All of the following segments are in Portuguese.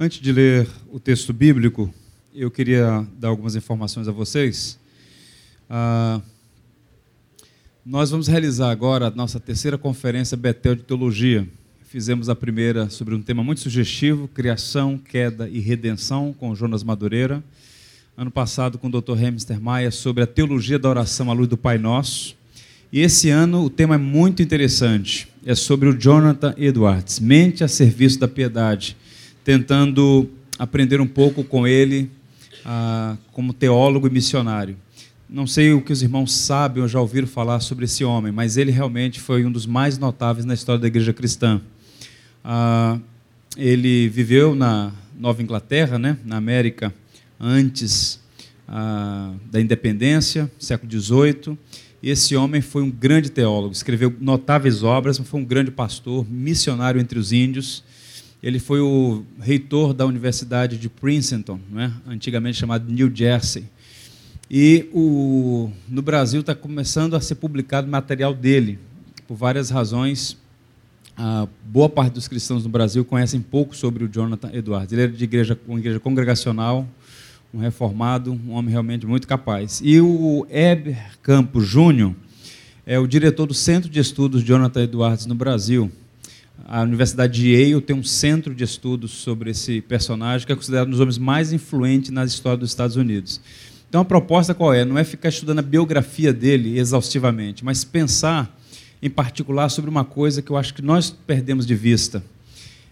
Antes de ler o texto bíblico, eu queria dar algumas informações a vocês. Ah, nós vamos realizar agora a nossa terceira conferência Betel de Teologia. Fizemos a primeira sobre um tema muito sugestivo, criação, queda e redenção, com Jonas Madureira. Ano passado, com o Dr. Hemster Maia, sobre a teologia da oração à luz do Pai Nosso. E esse ano o tema é muito interessante. É sobre o Jonathan Edwards, Mente a Serviço da Piedade tentando aprender um pouco com ele ah, como teólogo e missionário. Não sei o que os irmãos sabem ou já ouviram falar sobre esse homem, mas ele realmente foi um dos mais notáveis na história da igreja cristã. Ah, ele viveu na Nova Inglaterra, né, na América, antes ah, da independência, século XVIII. Esse homem foi um grande teólogo, escreveu notáveis obras, foi um grande pastor, missionário entre os índios. Ele foi o reitor da Universidade de Princeton, né? antigamente chamado New Jersey. E o, no Brasil está começando a ser publicado material dele, por várias razões. A boa parte dos cristãos no Brasil conhecem pouco sobre o Jonathan Edwards. Ele era de igreja, uma igreja congregacional, um reformado, um homem realmente muito capaz. E o Heber Campos Júnior é o diretor do Centro de Estudos Jonathan Edwards no Brasil a Universidade de Yale tem um centro de estudos sobre esse personagem que é considerado um dos homens mais influentes na história dos Estados Unidos. Então a proposta qual é? Não é ficar estudando a biografia dele exaustivamente, mas pensar em particular sobre uma coisa que eu acho que nós perdemos de vista.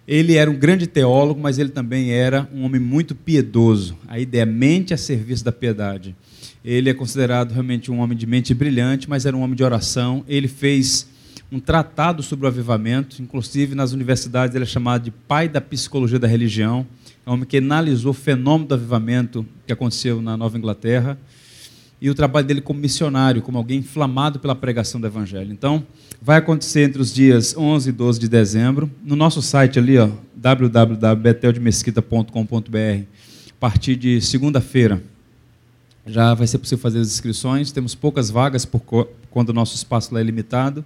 Ele era um grande teólogo, mas ele também era um homem muito piedoso. A ideia mente a serviço da piedade. Ele é considerado realmente um homem de mente brilhante, mas era um homem de oração. Ele fez um tratado sobre o avivamento, inclusive nas universidades ele é chamado de pai da psicologia da religião, é um homem que analisou o fenômeno do avivamento que aconteceu na Nova Inglaterra e o trabalho dele como missionário, como alguém inflamado pela pregação do evangelho. Então, vai acontecer entre os dias 11 e 12 de dezembro, no nosso site ali, ó, www.beteldemesquita.com.br, a partir de segunda-feira. Já vai ser possível fazer as inscrições, temos poucas vagas por quando o nosso espaço lá é limitado.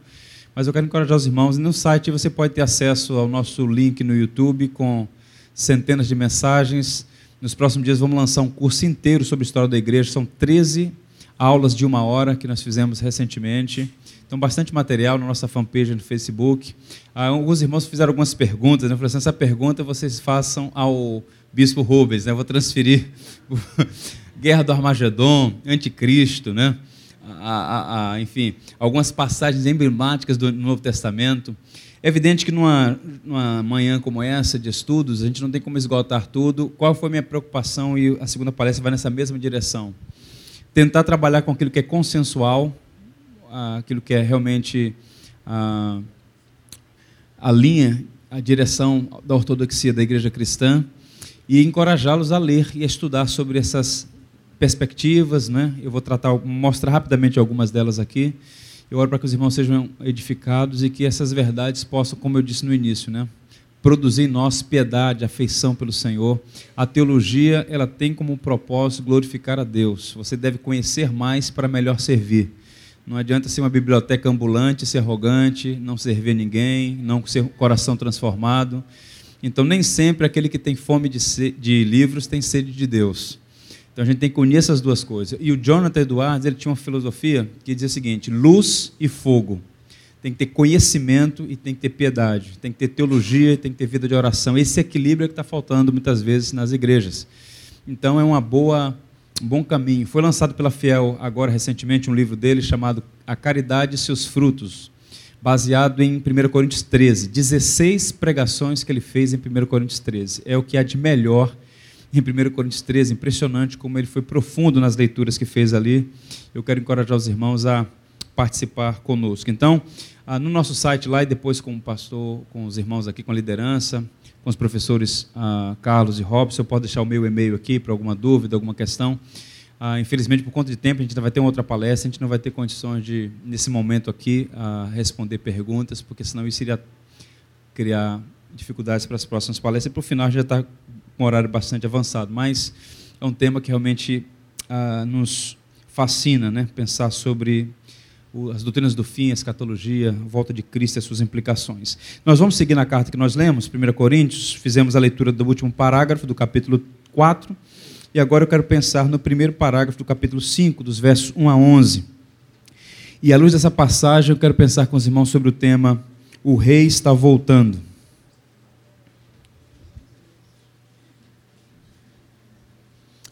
Mas eu quero encorajar os irmãos. No site você pode ter acesso ao nosso link no YouTube com centenas de mensagens. Nos próximos dias vamos lançar um curso inteiro sobre a história da igreja. São 13 aulas de uma hora que nós fizemos recentemente. Então, bastante material na nossa fanpage no Facebook. Ah, alguns irmãos fizeram algumas perguntas. Né? Eu falei assim, essa pergunta vocês façam ao Bispo Rubens. Né? Eu vou transferir Guerra do Armagedon, Anticristo, né? A, a, a, enfim, algumas passagens emblemáticas do Novo Testamento. É evidente que numa, numa manhã como essa de estudos, a gente não tem como esgotar tudo. Qual foi a minha preocupação? E a segunda palestra vai nessa mesma direção. Tentar trabalhar com aquilo que é consensual, aquilo que é realmente a, a linha, a direção da ortodoxia da igreja cristã, e encorajá-los a ler e a estudar sobre essas perspectivas, né? Eu vou tratar, mostrar rapidamente algumas delas aqui. Eu oro para que os irmãos sejam edificados e que essas verdades possam, como eu disse no início, né? Produzir em nós piedade, afeição pelo Senhor. A teologia, ela tem como propósito glorificar a Deus. Você deve conhecer mais para melhor servir. Não adianta ser uma biblioteca ambulante, ser arrogante, não servir ninguém, não ser coração transformado. Então, nem sempre aquele que tem fome de, de livros tem sede de Deus. Então a gente tem que unir essas duas coisas. E o Jonathan Edwards ele tinha uma filosofia que dizia o seguinte: luz e fogo. Tem que ter conhecimento e tem que ter piedade. Tem que ter teologia e tem que ter vida de oração. Esse equilíbrio é que está faltando muitas vezes nas igrejas. Então é uma boa, um bom caminho. Foi lançado pela Fiel agora recentemente um livro dele chamado A Caridade e seus Frutos, baseado em 1 Coríntios 13. 16 pregações que ele fez em 1 Coríntios 13. É o que há de melhor em 1 Coríntios 13, impressionante como ele foi profundo nas leituras que fez ali. Eu quero encorajar os irmãos a participar conosco. Então, ah, no nosso site lá e depois com o pastor, com os irmãos aqui, com a liderança, com os professores ah, Carlos e Robson, eu posso deixar o meu e-mail aqui para alguma dúvida, alguma questão. Ah, infelizmente, por conta de tempo, a gente vai ter uma outra palestra, a gente não vai ter condições de, nesse momento aqui, responder perguntas, porque senão isso iria criar dificuldades para as próximas palestras. E para o final, já está com horário bastante avançado, mas é um tema que realmente ah, nos fascina, né? Pensar sobre as doutrinas do fim, a escatologia, a volta de Cristo e as suas implicações. Nós vamos seguir na carta que nós lemos, 1 Coríntios, fizemos a leitura do último parágrafo do capítulo 4, e agora eu quero pensar no primeiro parágrafo do capítulo 5, dos versos 1 a 11. E à luz dessa passagem, eu quero pensar com os irmãos sobre o tema O Rei está voltando.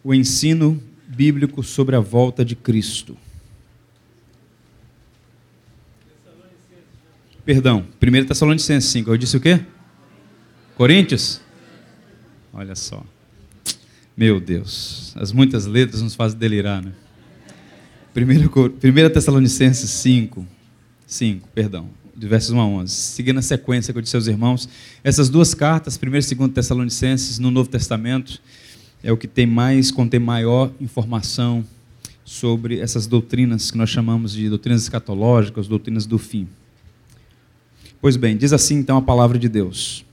O ensino bíblico sobre a volta de Cristo. Perdão, 1 Tessalonicenses 5. Eu disse o quê? Coríntios? Olha só. Meu Deus, as muitas letras nos fazem delirar, né? 1 Tessalonicenses 5, 5, perdão, de versos 1 a 11. Seguindo a sequência que eu disse aos irmãos, essas duas cartas, 1 e 2 Tessalonicenses, no Novo Testamento, é o que tem mais, contém maior informação sobre essas doutrinas que nós chamamos de doutrinas escatológicas, doutrinas do fim. Pois bem, diz assim então a palavra de Deus.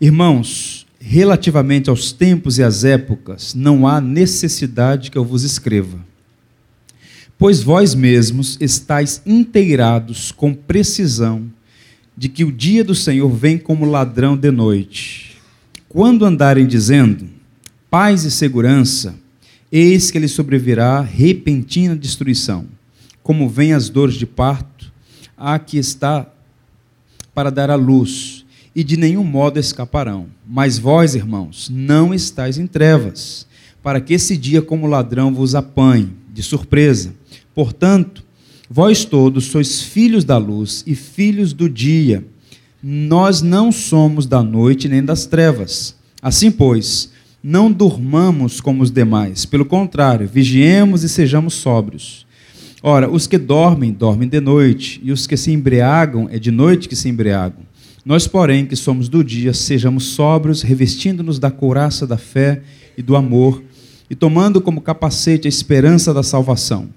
Irmãos, relativamente aos tempos e às épocas, não há necessidade que eu vos escreva. Pois vós mesmos estáis inteirados com precisão de que o dia do Senhor vem como ladrão de noite. Quando andarem dizendo paz e segurança, eis que lhe sobrevirá repentina destruição, como vem as dores de parto, a que está para dar a luz, e de nenhum modo escaparão. Mas vós, irmãos, não estáis em trevas, para que esse dia como ladrão vos apanhe de surpresa. Portanto, vós todos sois filhos da luz e filhos do dia. Nós não somos da noite nem das trevas. Assim, pois, não durmamos como os demais, pelo contrário, vigiemos e sejamos sóbrios. Ora, os que dormem, dormem de noite, e os que se embriagam, é de noite que se embriagam. Nós, porém, que somos do dia, sejamos sóbrios, revestindo-nos da couraça da fé e do amor, e tomando como capacete a esperança da salvação.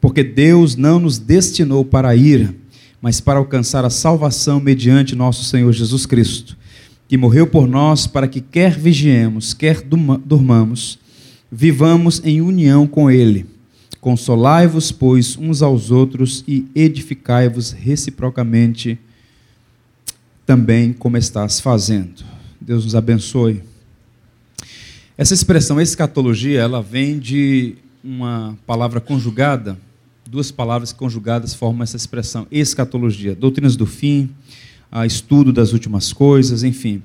Porque Deus não nos destinou para a ira, mas para alcançar a salvação mediante nosso Senhor Jesus Cristo, que morreu por nós para que, quer vigiemos, quer durmamos, vivamos em união com Ele Consolai-vos, pois, uns aos outros e edificai-vos reciprocamente também como estás fazendo. Deus nos abençoe. Essa expressão escatologia, ela vem de uma palavra conjugada, duas palavras conjugadas formam essa expressão, escatologia, doutrinas do fim, estudo das últimas coisas, enfim.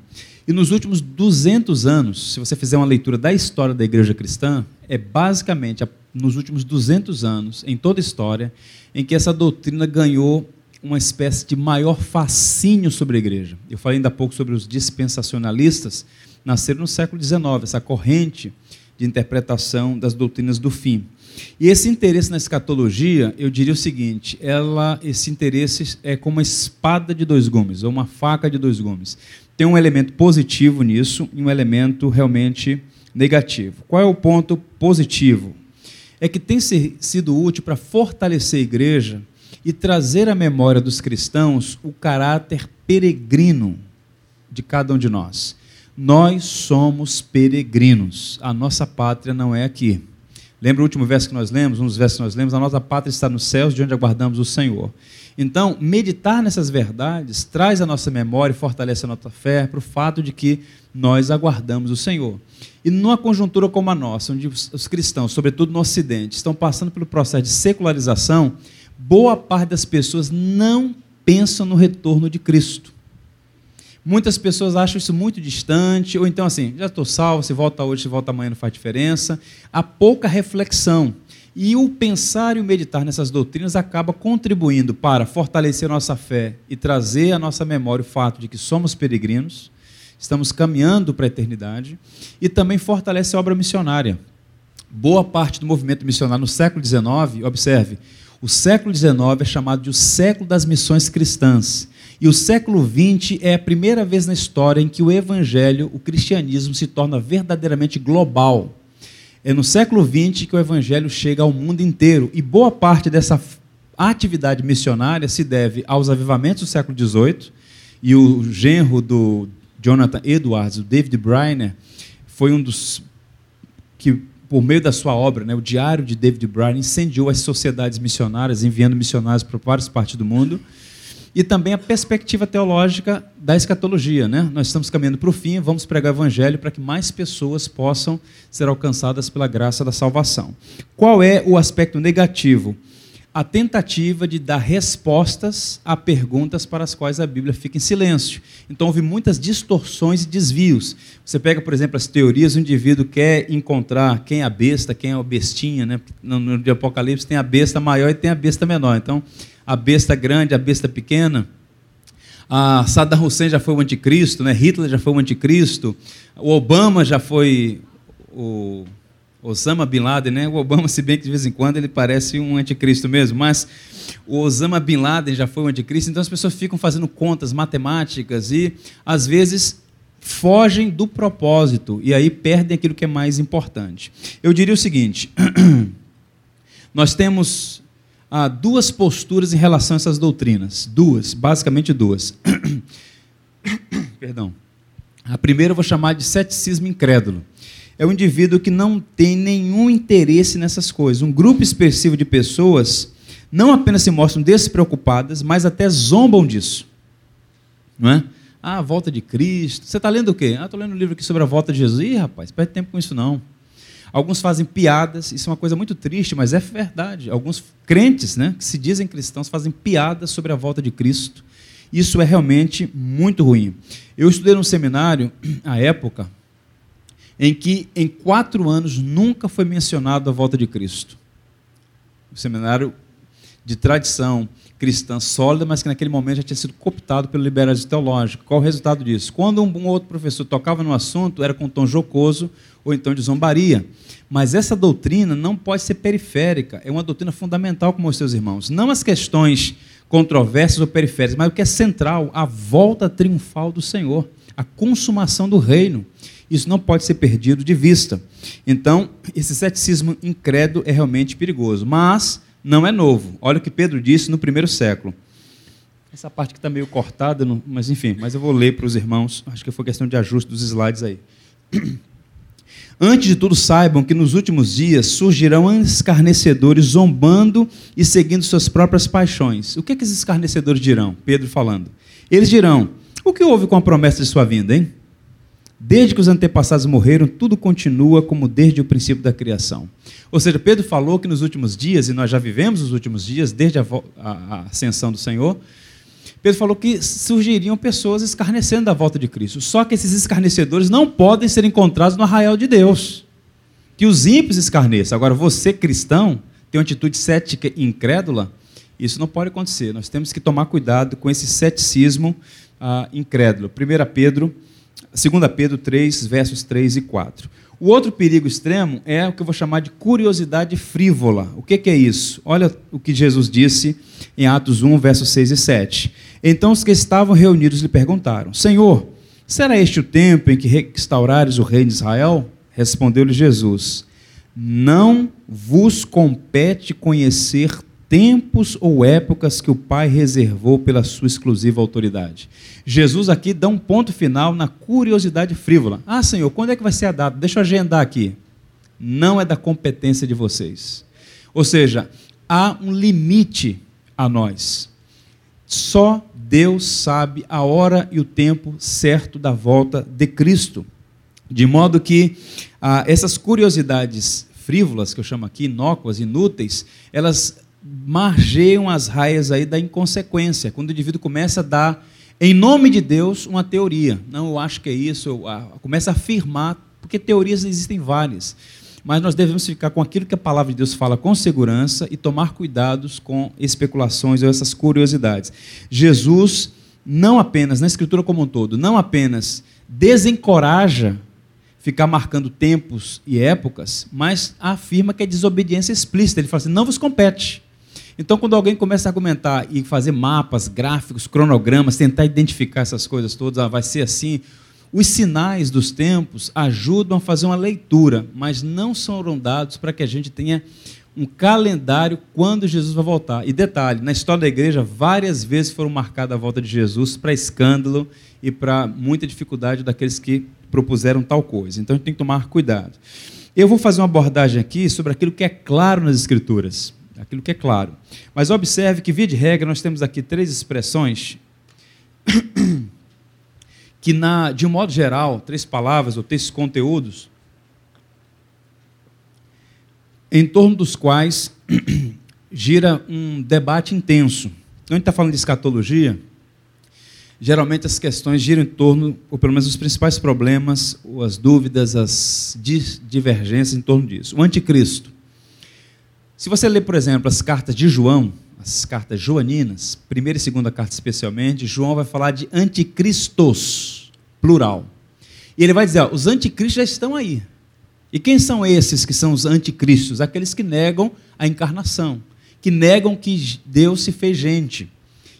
E nos últimos 200 anos, se você fizer uma leitura da história da igreja cristã, é basicamente nos últimos 200 anos, em toda a história, em que essa doutrina ganhou uma espécie de maior fascínio sobre a igreja. Eu falei ainda há pouco sobre os dispensacionalistas, nasceram no século XIX, essa corrente de interpretação das doutrinas do fim. E esse interesse na escatologia, eu diria o seguinte: ela, esse interesse é como uma espada de dois gumes, ou uma faca de dois gumes. Tem um elemento positivo nisso e um elemento realmente negativo. Qual é o ponto positivo? é que tem sido útil para fortalecer a igreja e trazer à memória dos cristãos o caráter peregrino de cada um de nós. Nós somos peregrinos, a nossa pátria não é aqui. Lembra o último verso que nós lemos? Um dos versos que nós lemos? A nossa pátria está nos céus, de onde aguardamos o Senhor. Então, meditar nessas verdades traz a nossa memória e fortalece a nossa fé para o fato de que nós aguardamos o Senhor. E numa conjuntura como a nossa, onde os cristãos, sobretudo no Ocidente, estão passando pelo processo de secularização, boa parte das pessoas não pensam no retorno de Cristo. Muitas pessoas acham isso muito distante, ou então assim, já estou salvo, se volta hoje, se volta amanhã não faz diferença. Há pouca reflexão. E o pensar e o meditar nessas doutrinas acaba contribuindo para fortalecer nossa fé e trazer à nossa memória o fato de que somos peregrinos, estamos caminhando para a eternidade, e também fortalece a obra missionária. Boa parte do movimento missionário no século XIX, observe, o século XIX é chamado de o século das missões cristãs. E o século XX é a primeira vez na história em que o evangelho, o cristianismo, se torna verdadeiramente global. É no século XX que o evangelho chega ao mundo inteiro. E boa parte dessa atividade missionária se deve aos avivamentos do século XVIII. E o genro do Jonathan Edwards, o David Briner, foi um dos que por meio da sua obra, né, o Diário de David Bryan, incendiou as sociedades missionárias, enviando missionários para várias partes do mundo e também a perspectiva teológica da escatologia. Né? Nós estamos caminhando para o fim, vamos pregar o evangelho para que mais pessoas possam ser alcançadas pela graça da salvação. Qual é o aspecto negativo? A tentativa de dar respostas a perguntas para as quais a Bíblia fica em silêncio. Então, houve muitas distorções e desvios. Você pega, por exemplo, as teorias, o indivíduo quer encontrar quem é a besta, quem é o bestinha. Né? No, no de Apocalipse tem a besta maior e tem a besta menor. Então, a besta grande, a besta pequena. A Saddam Hussein já foi o anticristo, né? Hitler já foi o anticristo, o Obama já foi o Osama Bin Laden, né? O Obama, se bem que de vez em quando ele parece um anticristo mesmo, mas o Osama Bin Laden já foi o anticristo, então as pessoas ficam fazendo contas matemáticas e às vezes fogem do propósito e aí perdem aquilo que é mais importante. Eu diria o seguinte: nós temos há duas posturas em relação a essas doutrinas. Duas, basicamente duas. Perdão. A primeira eu vou chamar de ceticismo incrédulo. É um indivíduo que não tem nenhum interesse nessas coisas. Um grupo expressivo de pessoas não apenas se mostram despreocupadas, mas até zombam disso. Não é? Ah, a volta de Cristo. Você está lendo o quê? Ah, estou lendo um livro aqui sobre a volta de Jesus. Ih, rapaz, perde tempo com isso não. Alguns fazem piadas, isso é uma coisa muito triste, mas é verdade. Alguns crentes, né, que se dizem cristãos, fazem piadas sobre a volta de Cristo. Isso é realmente muito ruim. Eu estudei num seminário, à época, em que em quatro anos nunca foi mencionado a volta de Cristo. Um seminário de tradição cristã sólida, mas que naquele momento já tinha sido cooptado pelo liberalismo teológico. Qual o resultado disso? Quando um, um outro professor tocava no assunto, era com um tom jocoso ou então de zombaria. Mas essa doutrina não pode ser periférica, é uma doutrina fundamental, como os seus irmãos. Não as questões controversas ou periféricas, mas o que é central, a volta triunfal do Senhor, a consumação do reino. Isso não pode ser perdido de vista. Então, esse ceticismo incrédulo é realmente perigoso. Mas não é novo. Olha o que Pedro disse no primeiro século. Essa parte que está meio cortada, mas enfim, mas eu vou ler para os irmãos. Acho que foi questão de ajuste dos slides aí. Antes de tudo, saibam que nos últimos dias surgirão escarnecedores zombando e seguindo suas próprias paixões. O que, é que esses escarnecedores dirão? Pedro falando. Eles dirão: O que houve com a promessa de sua vinda, hein? Desde que os antepassados morreram, tudo continua como desde o princípio da criação. Ou seja, Pedro falou que nos últimos dias, e nós já vivemos os últimos dias, desde a, a, a ascensão do Senhor, Pedro falou que surgiriam pessoas escarnecendo da volta de Cristo. Só que esses escarnecedores não podem ser encontrados no arraial de Deus. Que os ímpios escarneçam. Agora, você cristão, tem uma atitude cética e incrédula, isso não pode acontecer. Nós temos que tomar cuidado com esse ceticismo ah, incrédulo. 1 Pedro 2 Pedro 3, versos 3 e 4. O outro perigo extremo é o que eu vou chamar de curiosidade frívola. O que, é isso? Olha o que Jesus disse em Atos 1, versos 6 e 7. Então os que estavam reunidos lhe perguntaram: Senhor, será este o tempo em que restaurares o reino de Israel? Respondeu-lhe Jesus: Não vos compete conhecer tempos ou épocas que o Pai reservou pela sua exclusiva autoridade. Jesus aqui dá um ponto final na curiosidade frívola. Ah, Senhor, quando é que vai ser a data? Deixa eu agendar aqui. Não é da competência de vocês. Ou seja, há um limite a nós. Só Deus sabe a hora e o tempo certo da volta de Cristo. De modo que ah, essas curiosidades frívolas, que eu chamo aqui, inócuas, inúteis, elas margeiam as raias aí da inconsequência, quando o indivíduo começa a dar, em nome de Deus, uma teoria. Não, eu acho que é isso, eu, a, começa a afirmar, porque teorias existem várias. Mas nós devemos ficar com aquilo que a palavra de Deus fala com segurança e tomar cuidados com especulações ou essas curiosidades. Jesus, não apenas, na Escritura como um todo, não apenas desencoraja ficar marcando tempos e épocas, mas afirma que é desobediência explícita. Ele fala assim: não vos compete. Então, quando alguém começa a argumentar e fazer mapas, gráficos, cronogramas, tentar identificar essas coisas todas, ah, vai ser assim, os sinais dos tempos ajudam a fazer uma leitura, mas não são dados para que a gente tenha um calendário quando Jesus vai voltar. E detalhe, na história da igreja, várias vezes foram marcadas a volta de Jesus para escândalo e para muita dificuldade daqueles que propuseram tal coisa. Então a gente tem que tomar cuidado. Eu vou fazer uma abordagem aqui sobre aquilo que é claro nas Escrituras, aquilo que é claro. Mas observe que, via de regra, nós temos aqui três expressões que, na, de um modo geral, três palavras ou três conteúdos, em torno dos quais gira um debate intenso. Quando a gente está falando de escatologia, geralmente as questões giram em torno, ou pelo menos os principais problemas, ou as dúvidas, as divergências em torno disso. O anticristo. Se você ler, por exemplo, as cartas de João, as cartas joaninas, primeira e segunda carta especialmente, João vai falar de anticristos, plural. E ele vai dizer, ó, os anticristos já estão aí. E quem são esses que são os anticristos? Aqueles que negam a encarnação, que negam que Deus se fez gente.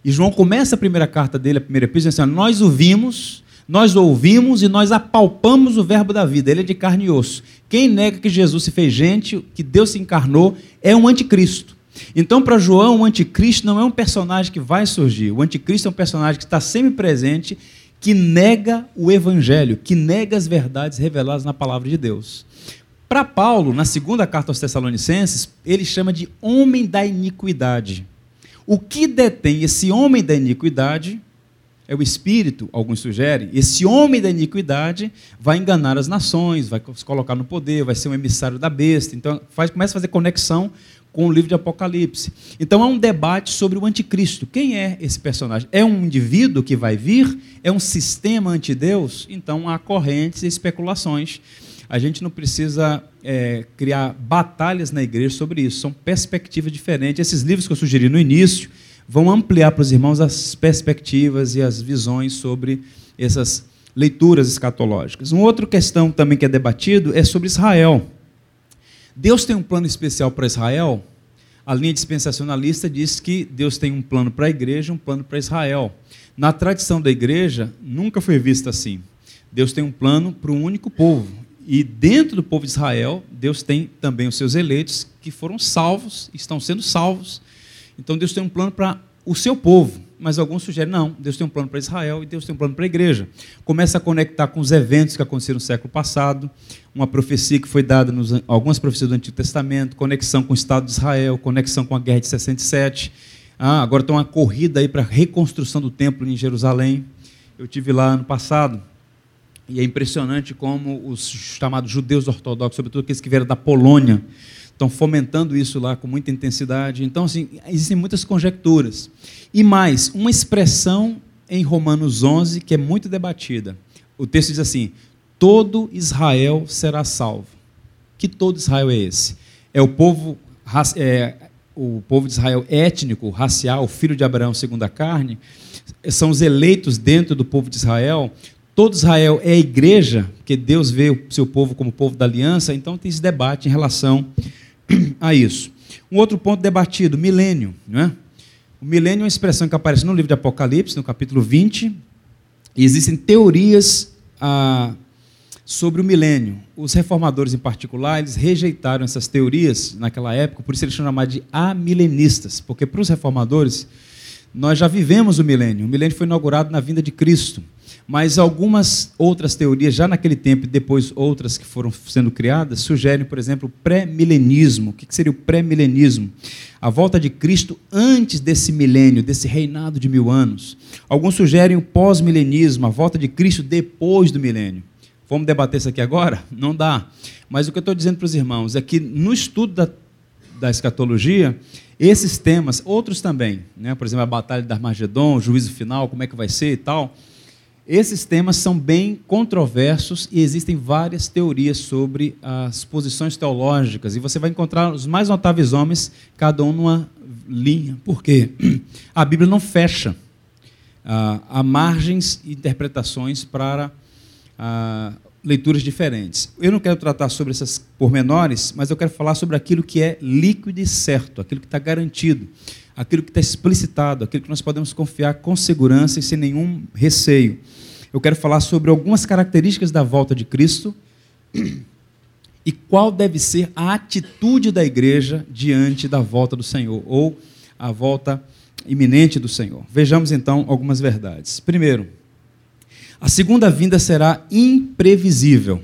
E João começa a primeira carta dele, a primeira epístola, dizendo assim, nós o vimos, nós ouvimos e nós apalpamos o verbo da vida, ele é de carne e osso. Quem nega que Jesus se fez gente, que Deus se encarnou, é um anticristo. Então, para João, o anticristo não é um personagem que vai surgir. O anticristo é um personagem que está sempre presente, que nega o evangelho, que nega as verdades reveladas na palavra de Deus. Para Paulo, na segunda carta aos Tessalonicenses, ele chama de homem da iniquidade. O que detém esse homem da iniquidade é o espírito, alguns sugerem. Esse homem da iniquidade vai enganar as nações, vai se colocar no poder, vai ser um emissário da besta. Então, faz, começa a fazer conexão com o livro de Apocalipse. Então, há um debate sobre o anticristo. Quem é esse personagem? É um indivíduo que vai vir? É um sistema antideus? Então, há correntes e especulações a gente não precisa é, criar batalhas na igreja sobre isso, são perspectivas diferentes. Esses livros que eu sugeri no início vão ampliar para os irmãos as perspectivas e as visões sobre essas leituras escatológicas. Uma outra questão também que é debatido é sobre Israel. Deus tem um plano especial para Israel? A linha dispensacionalista diz que Deus tem um plano para a igreja, um plano para Israel. Na tradição da igreja, nunca foi visto assim. Deus tem um plano para um único povo. E dentro do povo de Israel, Deus tem também os seus eleitos que foram salvos, estão sendo salvos. Então Deus tem um plano para o seu povo. Mas alguns sugerem, não, Deus tem um plano para Israel e Deus tem um plano para a igreja. Começa a conectar com os eventos que aconteceram no século passado, uma profecia que foi dada, nos, algumas profecias do Antigo Testamento, conexão com o Estado de Israel, conexão com a guerra de 67. Ah, agora tem uma corrida aí para a reconstrução do templo em Jerusalém. Eu tive lá ano passado, e é impressionante como os chamados judeus ortodoxos, sobretudo aqueles que vieram da Polônia, estão fomentando isso lá com muita intensidade. Então, assim, existem muitas conjecturas. E mais, uma expressão em Romanos 11 que é muito debatida. O texto diz assim: todo Israel será salvo. Que todo Israel é esse? É o povo, é, o povo de Israel étnico, racial, filho de Abraão segundo a carne, são os eleitos dentro do povo de Israel todo Israel é igreja, porque Deus vê o seu povo como povo da aliança, então tem esse debate em relação a isso. Um outro ponto debatido, milênio. Não é? O milênio é uma expressão que aparece no livro de Apocalipse, no capítulo 20, e existem teorias ah, sobre o milênio. Os reformadores, em particular, eles rejeitaram essas teorias naquela época, por isso eles chamados de amilenistas, porque para os reformadores, nós já vivemos o milênio. O milênio foi inaugurado na vinda de Cristo. Mas algumas outras teorias, já naquele tempo e depois outras que foram sendo criadas, sugerem, por exemplo, o pré-milenismo. O que seria o pré-milenismo? A volta de Cristo antes desse milênio, desse reinado de mil anos. Alguns sugerem o pós-milenismo, a volta de Cristo depois do milênio. Vamos debater isso aqui agora? Não dá. Mas o que eu estou dizendo para os irmãos é que no estudo da, da escatologia, esses temas, outros também, né? por exemplo, a batalha de Armagedon, o juízo final, como é que vai ser e tal, esses temas são bem controversos e existem várias teorias sobre as posições teológicas, e você vai encontrar os mais notáveis homens, cada um numa linha. Por quê? A Bíblia não fecha. Ah, há margens e interpretações para ah, leituras diferentes. Eu não quero tratar sobre essas pormenores, mas eu quero falar sobre aquilo que é líquido e certo, aquilo que está garantido, aquilo que está explicitado, aquilo que nós podemos confiar com segurança e sem nenhum receio eu quero falar sobre algumas características da volta de Cristo e qual deve ser a atitude da igreja diante da volta do Senhor, ou a volta iminente do Senhor. Vejamos então algumas verdades. Primeiro, a segunda vinda será imprevisível.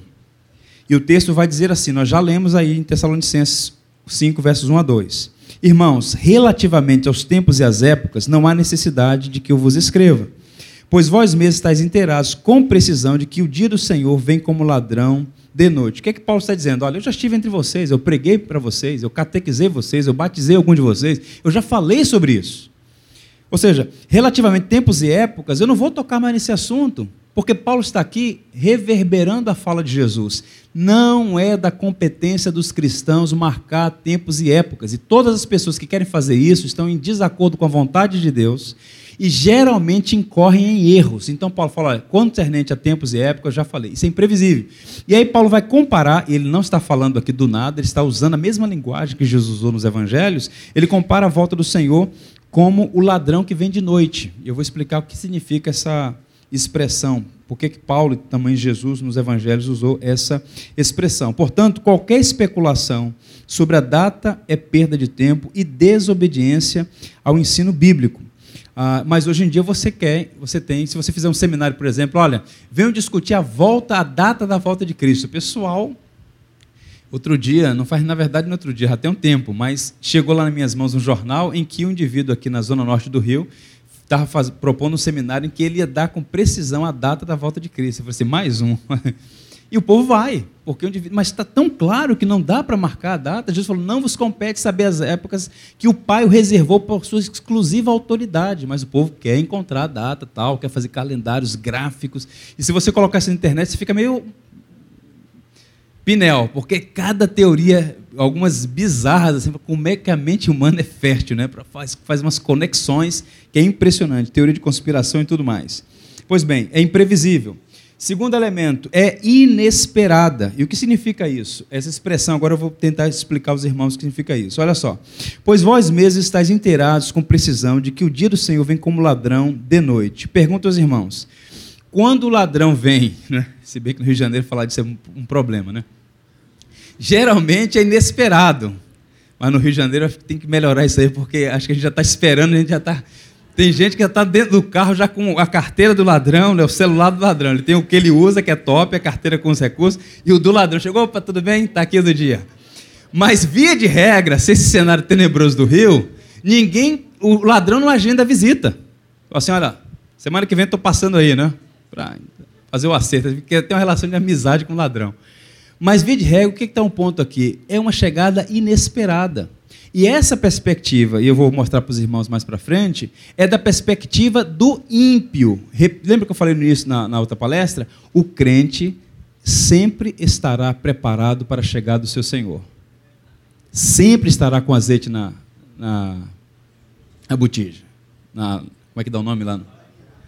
E o texto vai dizer assim: nós já lemos aí em Tessalonicenses 5, versos 1 a 2. Irmãos, relativamente aos tempos e às épocas, não há necessidade de que eu vos escreva, pois vós mesmos estáis inteirados com precisão de que o dia do Senhor vem como ladrão de noite. O que é que Paulo está dizendo? Olha, eu já estive entre vocês, eu preguei para vocês, eu catequizei vocês, eu batizei algum de vocês, eu já falei sobre isso. Ou seja, relativamente tempos e épocas, eu não vou tocar mais nesse assunto, porque Paulo está aqui reverberando a fala de Jesus. Não é da competência dos cristãos marcar tempos e épocas. E todas as pessoas que querem fazer isso estão em desacordo com a vontade de Deus e geralmente incorrem em erros. Então Paulo fala, concernente a tempos e épocas, eu já falei, isso é imprevisível. E aí Paulo vai comparar, ele não está falando aqui do nada, ele está usando a mesma linguagem que Jesus usou nos evangelhos, ele compara a volta do Senhor como o ladrão que vem de noite. Eu vou explicar o que significa essa expressão. Por que, Paulo e também Jesus nos evangelhos usou essa expressão? Portanto, qualquer especulação sobre a data é perda de tempo e desobediência ao ensino bíblico. Ah, mas hoje em dia você quer, você tem, se você fizer um seminário, por exemplo, olha, venham discutir a volta, a data da volta de Cristo. Pessoal, outro dia, não faz na verdade no outro dia, já tem um tempo, mas chegou lá nas minhas mãos um jornal em que um indivíduo aqui na zona norte do Rio estava propondo um seminário em que ele ia dar com precisão a data da volta de Cristo. Eu falei assim, mais um. E o povo vai, porque mas está tão claro que não dá para marcar a data. Jesus falou: não vos compete saber as épocas que o Pai o reservou por sua exclusiva autoridade. Mas o povo quer encontrar a data, tal, quer fazer calendários gráficos. E se você colocar isso na internet, você fica meio Pinel, porque cada teoria, algumas bizarras, assim, como é que a mente humana é fértil, né? Faz, faz umas conexões que é impressionante, teoria de conspiração e tudo mais. Pois bem, é imprevisível. Segundo elemento, é inesperada. E o que significa isso? Essa expressão, agora eu vou tentar explicar aos irmãos o que significa isso. Olha só. Pois vós mesmos estáis inteirados com precisão de que o dia do Senhor vem como ladrão de noite. Pergunta aos irmãos. Quando o ladrão vem, né? se bem que no Rio de Janeiro falar disso é um problema, né? geralmente é inesperado. Mas no Rio de Janeiro tem que melhorar isso aí, porque acho que a gente já está esperando, a gente já está. Tem gente que já está dentro do carro já com a carteira do ladrão, né, o celular do ladrão. Ele tem o que ele usa, que é top, a carteira com os recursos, e o do ladrão. Chegou, opa, tudo bem? Está aqui do dia. Mas, via de regra, se esse cenário tenebroso do Rio, ninguém, o ladrão não agenda a visita. Fala assim, olha, semana que vem estou passando aí, né? Para fazer o acerto, porque tem uma relação de amizade com o ladrão. Mas, via de regra, o que está um ponto aqui? É uma chegada inesperada. E essa perspectiva, e eu vou mostrar para os irmãos mais para frente, é da perspectiva do ímpio. Lembra que eu falei início, na, na outra palestra? O crente sempre estará preparado para a chegada do seu Senhor. Sempre estará com azeite na, na, na botija. Na, como é que dá o nome lá?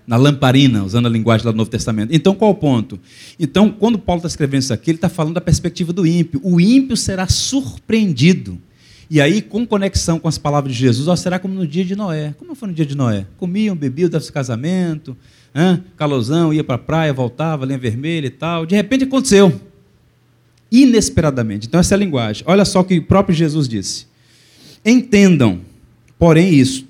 Na lamparina, usando a linguagem do Novo Testamento. Então, qual o ponto? Então, quando Paulo está escrevendo isso aqui, ele está falando da perspectiva do ímpio. O ímpio será surpreendido. E aí, com conexão com as palavras de Jesus, ó, será como no dia de Noé. Como foi no dia de Noé? Comiam, bebiam, dava casamento, hein? calosão, ia para a praia, voltava, linha vermelha e tal. De repente aconteceu. Inesperadamente. Então, essa é a linguagem. Olha só o que o próprio Jesus disse. Entendam, porém, isto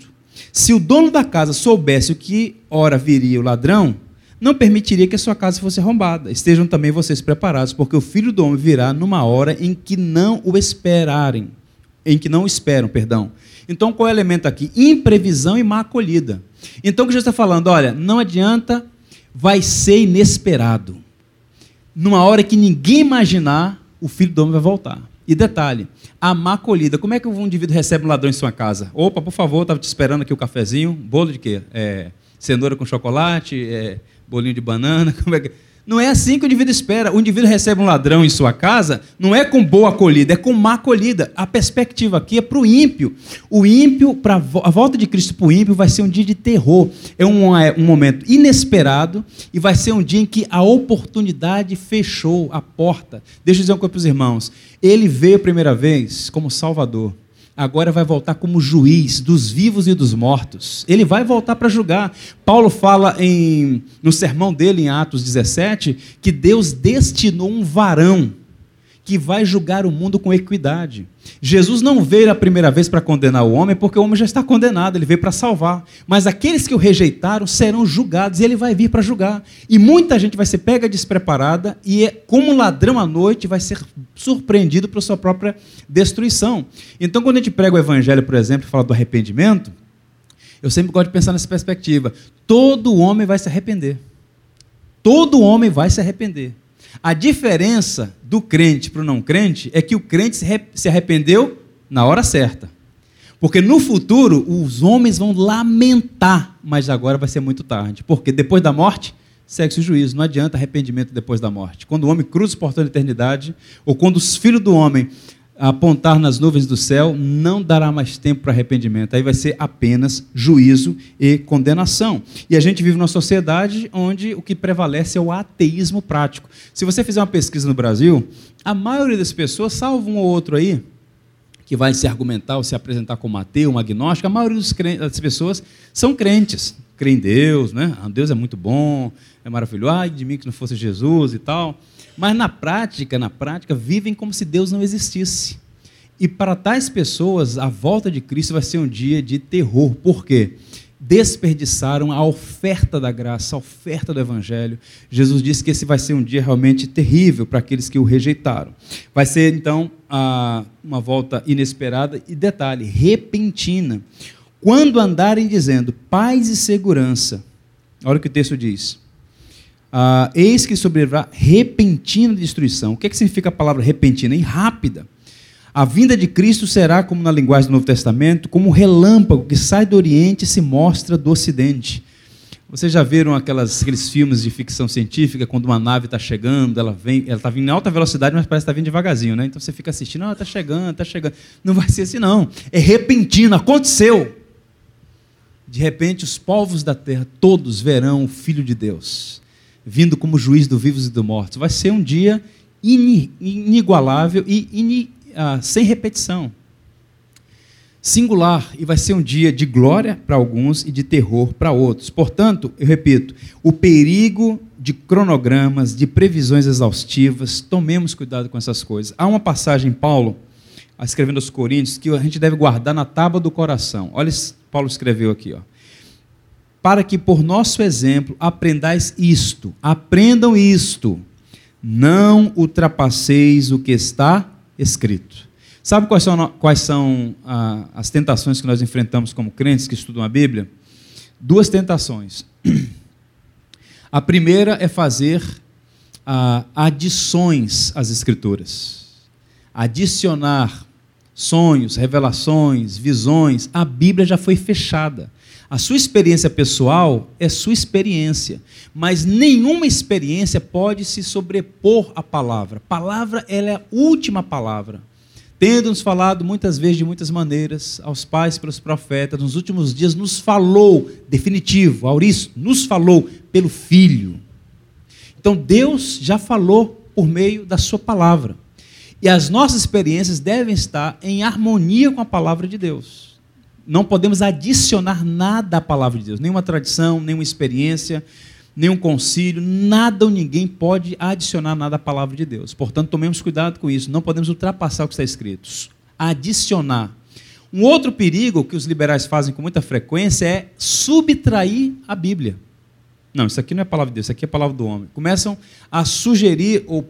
se o dono da casa soubesse o que hora viria o ladrão, não permitiria que a sua casa fosse arrombada. Estejam também vocês preparados, porque o filho do homem virá numa hora em que não o esperarem, em que não o esperam, perdão. Então, qual é o elemento aqui? Imprevisão e má acolhida. Então, o que Jesus está falando? Olha, não adianta, vai ser inesperado. Numa hora que ninguém imaginar, o filho do homem vai voltar. E detalhe, a má acolhida. Como é que um indivíduo recebe um ladrão em sua casa? Opa, por favor, estava te esperando aqui o cafezinho. Bolo de quê? É, cenoura com chocolate, é, bolinho de banana. Como é que... Não é assim que o indivíduo espera. O indivíduo recebe um ladrão em sua casa, não é com boa acolhida, é com má acolhida. A perspectiva aqui é para o ímpio. O ímpio, para a volta de Cristo para o ímpio, vai ser um dia de terror. É um, é um momento inesperado e vai ser um dia em que a oportunidade fechou a porta. Deixa eu dizer uma coisa para os irmãos. Ele veio a primeira vez como Salvador agora vai voltar como juiz dos vivos e dos mortos. Ele vai voltar para julgar. Paulo fala em, no sermão dele, em Atos 17, que Deus destinou um varão que vai julgar o mundo com equidade. Jesus não veio a primeira vez para condenar o homem, porque o homem já está condenado, ele veio para salvar. Mas aqueles que o rejeitaram serão julgados, e ele vai vir para julgar. E muita gente vai ser pega despreparada, e é, como ladrão à noite, vai ser surpreendido por sua própria destruição. Então, quando a gente prega o evangelho, por exemplo, e fala do arrependimento, eu sempre gosto de pensar nessa perspectiva. Todo homem vai se arrepender. Todo homem vai se arrepender. A diferença do crente para o não crente é que o crente se arrependeu na hora certa. Porque no futuro os homens vão lamentar, mas agora vai ser muito tarde. Porque depois da morte, segue-se o juízo. Não adianta arrependimento depois da morte. Quando o homem cruza o portão da eternidade, ou quando os filhos do homem apontar nas nuvens do céu, não dará mais tempo para arrependimento. Aí vai ser apenas juízo e condenação. E a gente vive numa sociedade onde o que prevalece é o ateísmo prático. Se você fizer uma pesquisa no Brasil, a maioria das pessoas, salvo um ou outro aí, que vai se argumentar ou se apresentar como ateu, um agnóstico, a maioria das pessoas são crentes. Creem em Deus, né? Ah, Deus é muito bom, é maravilhoso, ai de mim que não fosse Jesus e tal. Mas na prática, na prática, vivem como se Deus não existisse. E para tais pessoas, a volta de Cristo vai ser um dia de terror. Por quê? Desperdiçaram a oferta da graça, a oferta do Evangelho. Jesus disse que esse vai ser um dia realmente terrível para aqueles que o rejeitaram. Vai ser, então, uma volta inesperada e, detalhe, repentina. Quando andarem dizendo paz e segurança, olha o que o texto diz ah, eis que sobrevirá repentina destruição. O que, é que significa a palavra repentina? E rápida. A vinda de Cristo será, como na linguagem do Novo Testamento, como um relâmpago que sai do Oriente e se mostra do Ocidente. Vocês já viram aquelas, aqueles filmes de ficção científica, quando uma nave está chegando, ela vem, ela está vindo em alta velocidade, mas parece que está vindo devagarzinho, né? Então você fica assistindo, ah, está chegando, está chegando. Não vai ser assim, não. É repentino, aconteceu. De repente, os povos da terra todos verão o Filho de Deus vindo como juiz dos vivos e dos mortos. Vai ser um dia inigualável e ah, sem repetição. Singular, e vai ser um dia de glória para alguns e de terror para outros. Portanto, eu repito, o perigo de cronogramas, de previsões exaustivas, tomemos cuidado com essas coisas. Há uma passagem em Paulo, escrevendo aos Coríntios, que a gente deve guardar na tábua do coração. Olha, Paulo escreveu aqui, ó para que por nosso exemplo aprendais isto, aprendam isto, não ultrapasseis o que está escrito. Sabe quais são, quais são ah, as tentações que nós enfrentamos como crentes que estudam a Bíblia? Duas tentações. A primeira é fazer ah, adições às Escrituras, adicionar sonhos, revelações, visões. A Bíblia já foi fechada. A sua experiência pessoal é sua experiência, mas nenhuma experiência pode se sobrepor à palavra. Palavra ela é a última palavra. Tendo-nos falado muitas vezes de muitas maneiras, aos pais pelos profetas, nos últimos dias nos falou, definitivo, Aurício, nos falou pelo Filho. Então Deus já falou por meio da sua palavra. E as nossas experiências devem estar em harmonia com a palavra de Deus não podemos adicionar nada à palavra de Deus, nenhuma tradição, nenhuma experiência, nenhum concílio, nada ou ninguém pode adicionar nada à palavra de Deus. Portanto, tomemos cuidado com isso, não podemos ultrapassar o que está escrito. Adicionar. Um outro perigo que os liberais fazem com muita frequência é subtrair a Bíblia. Não, isso aqui não é palavra de Deus, isso aqui é palavra do homem. Começam a sugerir ou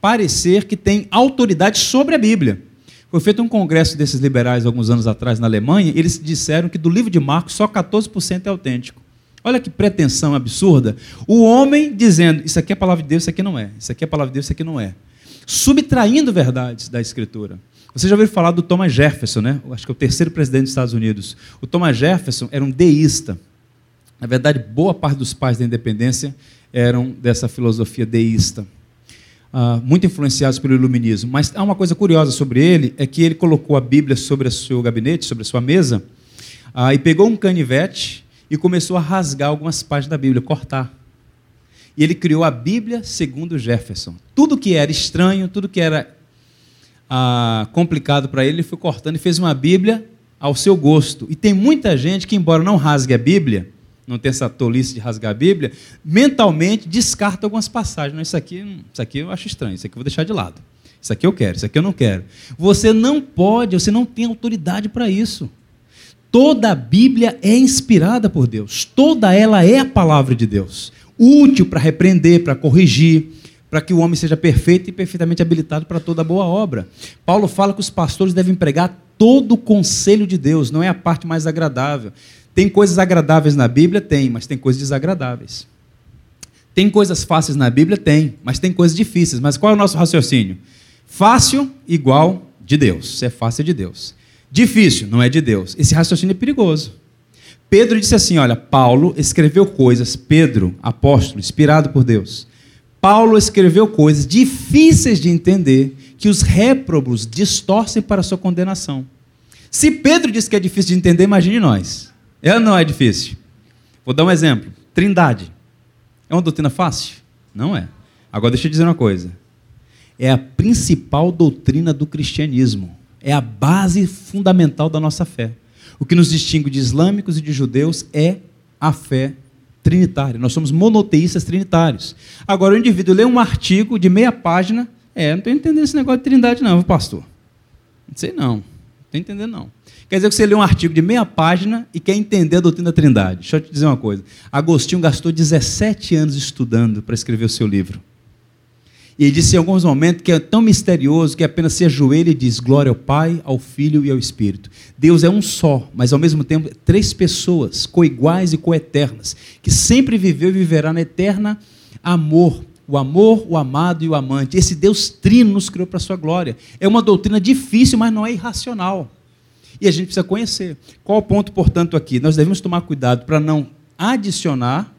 parecer que tem autoridade sobre a Bíblia. Foi feito um congresso desses liberais alguns anos atrás na Alemanha, e eles disseram que do livro de Marcos só 14% é autêntico. Olha que pretensão absurda. O homem dizendo, isso aqui é a palavra de Deus, isso aqui não é. Isso aqui é a palavra de Deus, isso aqui não é. Subtraindo verdades da Escritura. Você já ouviu falar do Thomas Jefferson, né? Acho que é o terceiro presidente dos Estados Unidos. O Thomas Jefferson era um deísta. Na verdade, boa parte dos pais da independência eram dessa filosofia deísta uh, muito influenciados pelo iluminismo. Mas há uma coisa curiosa sobre ele, é que ele colocou a Bíblia sobre o seu gabinete, sobre a sua mesa, uh, e pegou um canivete e começou a rasgar algumas páginas da Bíblia, cortar. E ele criou a Bíblia segundo Jefferson. Tudo que era estranho, tudo que era uh, complicado para ele, ele foi cortando e fez uma Bíblia ao seu gosto. E tem muita gente que, embora não rasgue a Bíblia, não tem essa tolice de rasgar a Bíblia, mentalmente descarta algumas passagens. Não, isso aqui, isso aqui eu acho estranho, isso aqui eu vou deixar de lado. Isso aqui eu quero, isso aqui eu não quero. Você não pode, você não tem autoridade para isso. Toda a Bíblia é inspirada por Deus. Toda ela é a palavra de Deus. Útil para repreender, para corrigir, para que o homem seja perfeito e perfeitamente habilitado para toda boa obra. Paulo fala que os pastores devem pregar todo o conselho de Deus, não é a parte mais agradável. Tem coisas agradáveis na Bíblia? Tem, mas tem coisas desagradáveis. Tem coisas fáceis na Bíblia? Tem, mas tem coisas difíceis. Mas qual é o nosso raciocínio? Fácil igual de Deus. É fácil de Deus. Difícil não é de Deus. Esse raciocínio é perigoso. Pedro disse assim: olha, Paulo escreveu coisas, Pedro, apóstolo, inspirado por Deus. Paulo escreveu coisas difíceis de entender que os réprobos distorcem para sua condenação. Se Pedro disse que é difícil de entender, imagine nós. É ou não é difícil? Vou dar um exemplo. Trindade. É uma doutrina fácil? Não é. Agora deixa eu dizer uma coisa. É a principal doutrina do cristianismo. É a base fundamental da nossa fé. O que nos distingue de islâmicos e de judeus é a fé trinitária. Nós somos monoteístas trinitários. Agora, o indivíduo lê um artigo de meia página. É, não estou entendendo esse negócio de trindade, não, pastor. Não sei não. Não estou entendendo, não. Quer dizer que você lê um artigo de meia página e quer entender a doutrina da Trindade. Deixa eu te dizer uma coisa. Agostinho gastou 17 anos estudando para escrever o seu livro. E ele disse em alguns momentos que é tão misterioso que apenas se ajoelha e diz glória ao Pai, ao Filho e ao Espírito. Deus é um só, mas ao mesmo tempo três pessoas, coiguais e coeternas, que sempre viveu e viverá na eterna amor. O amor, o amado e o amante. Esse Deus trino nos criou para a sua glória. É uma doutrina difícil, mas não é irracional. E a gente precisa conhecer. Qual o ponto, portanto, aqui? Nós devemos tomar cuidado para não adicionar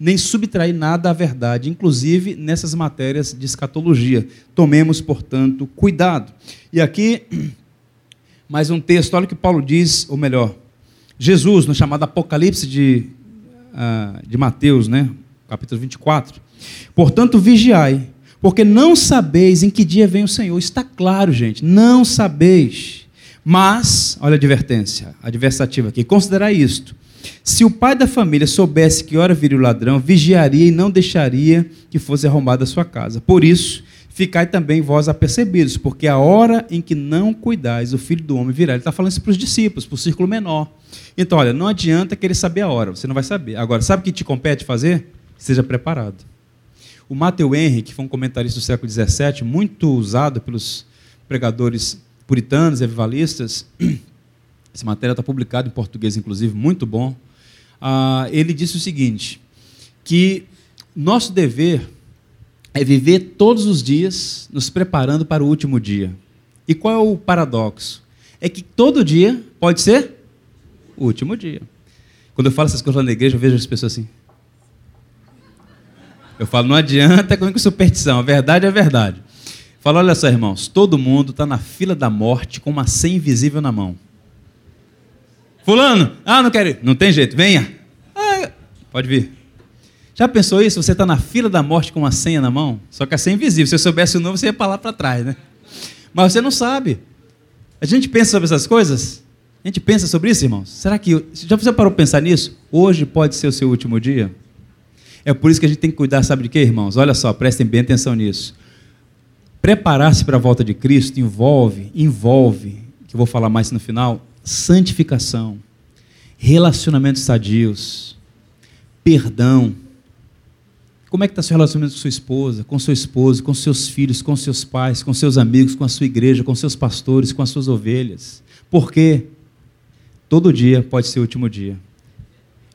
nem subtrair nada à verdade, inclusive nessas matérias de escatologia. Tomemos, portanto, cuidado. E aqui, mais um texto, olha o que Paulo diz, ou melhor, Jesus, no chamado Apocalipse de, uh, de Mateus, né? capítulo 24. Portanto, vigiai, porque não sabeis em que dia vem o Senhor. Está claro, gente, não sabeis. Mas, olha a advertência, adversativa aqui, considerai isto. Se o pai da família soubesse que hora viria o ladrão, vigiaria e não deixaria que fosse arrombada a sua casa. Por isso, ficai também vós apercebidos, porque a hora em que não cuidais, o filho do homem virá. Ele está falando isso para os discípulos, para o círculo menor. Então, olha, não adianta querer saber a hora, você não vai saber. Agora, sabe o que te compete fazer? Seja preparado. O Matthew Henry, que foi um comentarista do século XVII, muito usado pelos pregadores puritanos avivalistas, essa matéria está publicada em português, inclusive, muito bom. Ah, ele disse o seguinte: que nosso dever é viver todos os dias nos preparando para o último dia. E qual é o paradoxo? É que todo dia pode ser o último dia. Quando eu falo essas coisas lá na igreja, eu vejo as pessoas assim. Eu falo, não adianta com superstição, a verdade é a verdade. Fala, olha só, irmãos, todo mundo está na fila da morte com uma senha invisível na mão. Fulano, ah, não quero ir. Não tem jeito, venha. Ah, pode vir. Já pensou isso? Você está na fila da morte com uma senha na mão? Só que a senha é invisível. Se eu soubesse o nome, você ia para lá para trás, né? Mas você não sabe. A gente pensa sobre essas coisas? A gente pensa sobre isso, irmãos? Será que. Já você parou para pensar nisso? Hoje pode ser o seu último dia? É por isso que a gente tem que cuidar, sabe de quê, irmãos? Olha só, prestem bem atenção nisso. Preparar-se para a volta de Cristo envolve, envolve, que eu vou falar mais no final, santificação, relacionamentos sadios, perdão. Como é que está seu relacionamento com sua esposa, com seu esposo, com seus filhos, com seus pais, com seus amigos, com a sua igreja, com seus pastores, com as suas ovelhas? Por quê? Todo dia pode ser o último dia.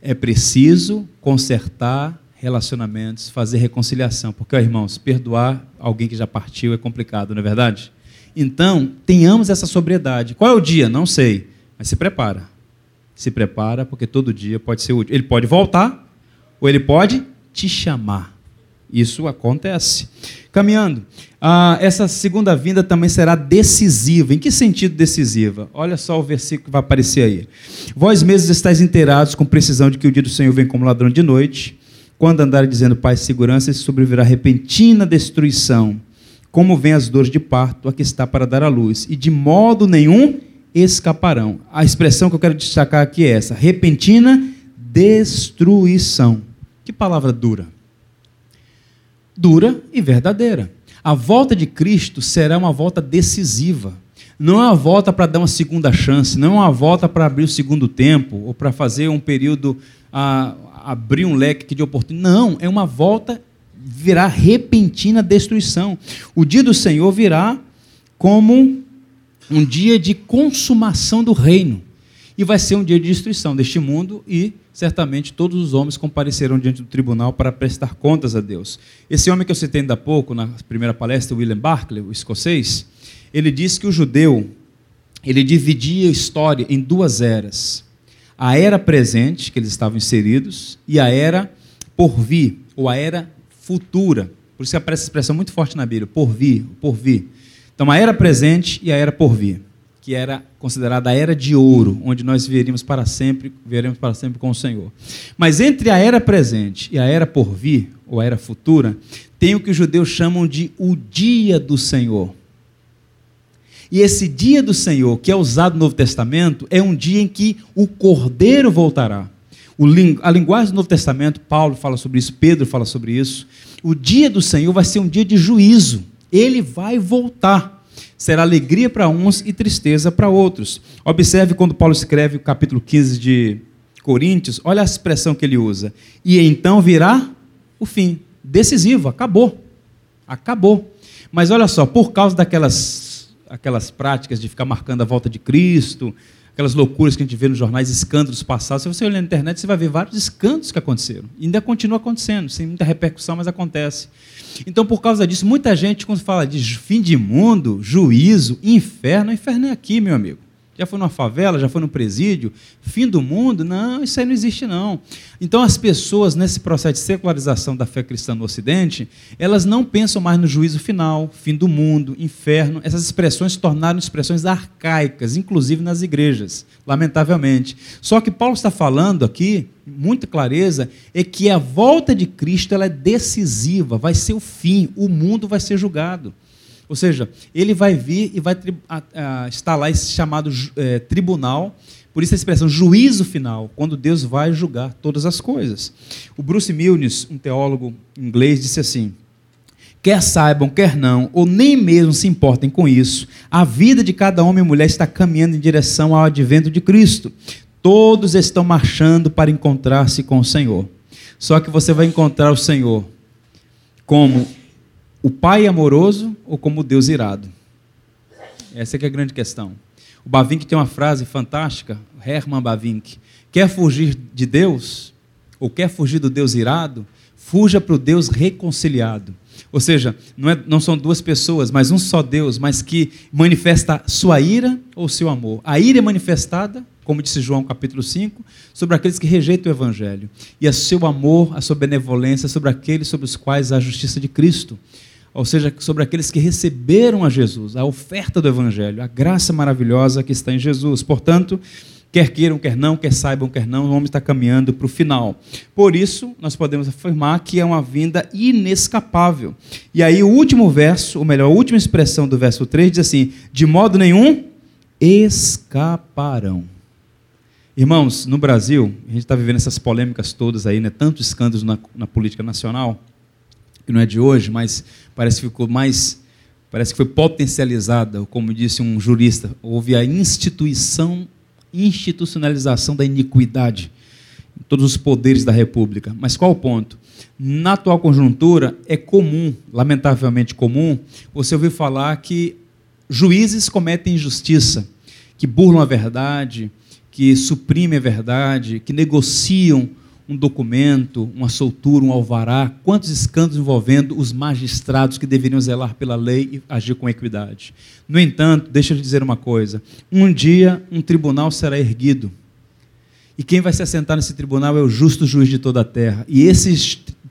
É preciso consertar relacionamentos, fazer reconciliação. Porque, ó, irmãos, perdoar alguém que já partiu é complicado, não é verdade? Então, tenhamos essa sobriedade. Qual é o dia? Não sei, mas se prepara. Se prepara, porque todo dia pode ser útil. Ele pode voltar, ou ele pode te chamar. Isso acontece. Caminhando, ah, essa segunda vinda também será decisiva. Em que sentido decisiva? Olha só o versículo que vai aparecer aí. Vós mesmos estáis inteirados com precisão de que o dia do Senhor vem como ladrão de noite. Quando andarem dizendo paz e segurança, se sobrevirá repentina destruição, como vem as dores de parto, a que está para dar à luz, e de modo nenhum escaparão. A expressão que eu quero destacar aqui é essa: repentina destruição. Que palavra dura? Dura e verdadeira. A volta de Cristo será uma volta decisiva. Não é uma volta para dar uma segunda chance, não é uma volta para abrir o segundo tempo ou para fazer um período, a, abrir um leque de oportunidade. Não, é uma volta, virá repentina destruição. O dia do Senhor virá como um dia de consumação do reino. E vai ser um dia de destruição deste mundo e certamente todos os homens comparecerão diante do tribunal para prestar contas a Deus. Esse homem que eu citei ainda há pouco, na primeira palestra, William Barclay, o escocês, ele disse que o judeu ele dividia a história em duas eras. A era presente, que eles estavam inseridos, e a era por vir, ou a era futura. Por isso que aparece essa expressão muito forte na Bíblia, por vir, por vir. Então, a era presente e a era por vir, que era considerada a era de ouro, onde nós viveríamos para sempre, veremos para sempre com o Senhor. Mas entre a era presente e a era por vir, ou a era futura, tem o que os judeus chamam de o dia do Senhor. E esse dia do Senhor, que é usado no Novo Testamento, é um dia em que o Cordeiro voltará. a linguagem do Novo Testamento, Paulo fala sobre isso, Pedro fala sobre isso. O dia do Senhor vai ser um dia de juízo ele vai voltar. Será alegria para uns e tristeza para outros. Observe quando Paulo escreve o capítulo 15 de Coríntios, olha a expressão que ele usa. E então virá o fim. Decisivo, acabou. Acabou. Mas olha só, por causa daquelas aquelas práticas de ficar marcando a volta de Cristo, aquelas loucuras que a gente vê nos jornais, escândalos passados. Se você olhar na internet, você vai ver vários escândalos que aconteceram. E ainda continua acontecendo, sem muita repercussão, mas acontece. Então, por causa disso, muita gente, quando fala de fim de mundo, juízo, inferno, inferno é aqui, meu amigo. Já foi numa favela, já foi no presídio, fim do mundo? Não, isso aí não existe não. Então as pessoas nesse processo de secularização da fé cristã no Ocidente, elas não pensam mais no juízo final, fim do mundo, inferno. Essas expressões se tornaram expressões arcaicas, inclusive nas igrejas, lamentavelmente. Só que Paulo está falando aqui, muita clareza, é que a volta de Cristo ela é decisiva, vai ser o fim, o mundo vai ser julgado. Ou seja, ele vai vir e vai instalar esse chamado é, tribunal, por isso a expressão juízo final, quando Deus vai julgar todas as coisas. O Bruce Milnes, um teólogo inglês, disse assim: quer saibam, quer não, ou nem mesmo se importem com isso, a vida de cada homem e mulher está caminhando em direção ao advento de Cristo. Todos estão marchando para encontrar-se com o Senhor. Só que você vai encontrar o Senhor como o pai amoroso ou como Deus irado? Essa é, é a grande questão. O Bavinck tem uma frase fantástica, Hermann Bavinck. Quer fugir de Deus? Ou quer fugir do Deus irado? Fuja para o Deus reconciliado. Ou seja, não, é, não, são duas pessoas, mas um só Deus, mas que manifesta sua ira ou seu amor. A ira é manifestada, como disse João capítulo 5, sobre aqueles que rejeitam o Evangelho. E a seu amor, a sua benevolência sobre aqueles sobre os quais há a justiça de Cristo ou seja, sobre aqueles que receberam a Jesus, a oferta do Evangelho, a graça maravilhosa que está em Jesus. Portanto, quer queiram, quer não, quer saibam, quer não, o homem está caminhando para o final. Por isso, nós podemos afirmar que é uma vinda inescapável. E aí, o último verso, ou melhor, a última expressão do verso 3 diz assim: de modo nenhum escaparão. Irmãos, no Brasil, a gente está vivendo essas polêmicas todas aí, né? tantos escândalos na, na política nacional que não é de hoje, mas parece que ficou mais, parece que foi potencializada, como disse um jurista, houve a instituição, institucionalização da iniquidade em todos os poderes da República. Mas qual o ponto? Na atual conjuntura, é comum, lamentavelmente comum, você ouvir falar que juízes cometem injustiça, que burlam a verdade, que suprimem a verdade, que negociam um documento, uma soltura, um alvará, quantos escândalos envolvendo os magistrados que deveriam zelar pela lei e agir com equidade. No entanto, deixa eu dizer uma coisa: um dia um tribunal será erguido. E quem vai se assentar nesse tribunal é o justo juiz de toda a terra. E esse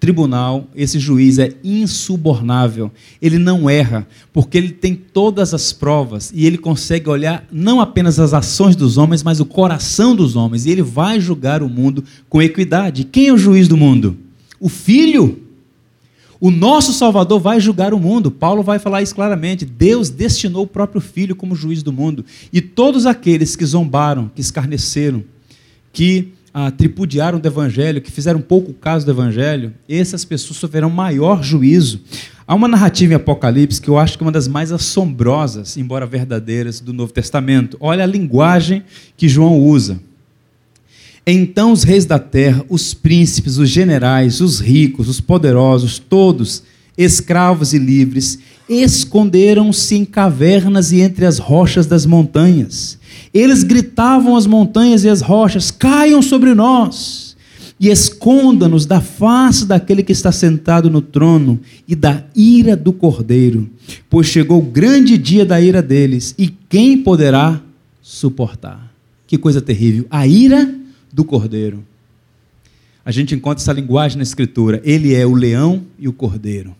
tribunal, esse juiz é insubornável. Ele não erra, porque ele tem todas as provas e ele consegue olhar não apenas as ações dos homens, mas o coração dos homens. E ele vai julgar o mundo com equidade. Quem é o juiz do mundo? O Filho. O nosso Salvador vai julgar o mundo. Paulo vai falar isso claramente. Deus destinou o próprio Filho como juiz do mundo. E todos aqueles que zombaram, que escarneceram, que ah, tripudiaram do Evangelho, que fizeram pouco caso do Evangelho, essas pessoas sofrerão maior juízo. Há uma narrativa em Apocalipse que eu acho que é uma das mais assombrosas, embora verdadeiras, do Novo Testamento. Olha a linguagem que João usa. Então os reis da terra, os príncipes, os generais, os ricos, os poderosos, todos, escravos e livres, esconderam-se em cavernas e entre as rochas das montanhas. Eles gritavam às montanhas e às rochas: caiam sobre nós e esconda-nos da face daquele que está sentado no trono e da ira do cordeiro, pois chegou o grande dia da ira deles, e quem poderá suportar? Que coisa terrível! A ira do cordeiro. A gente encontra essa linguagem na Escritura. Ele é o leão e o cordeiro.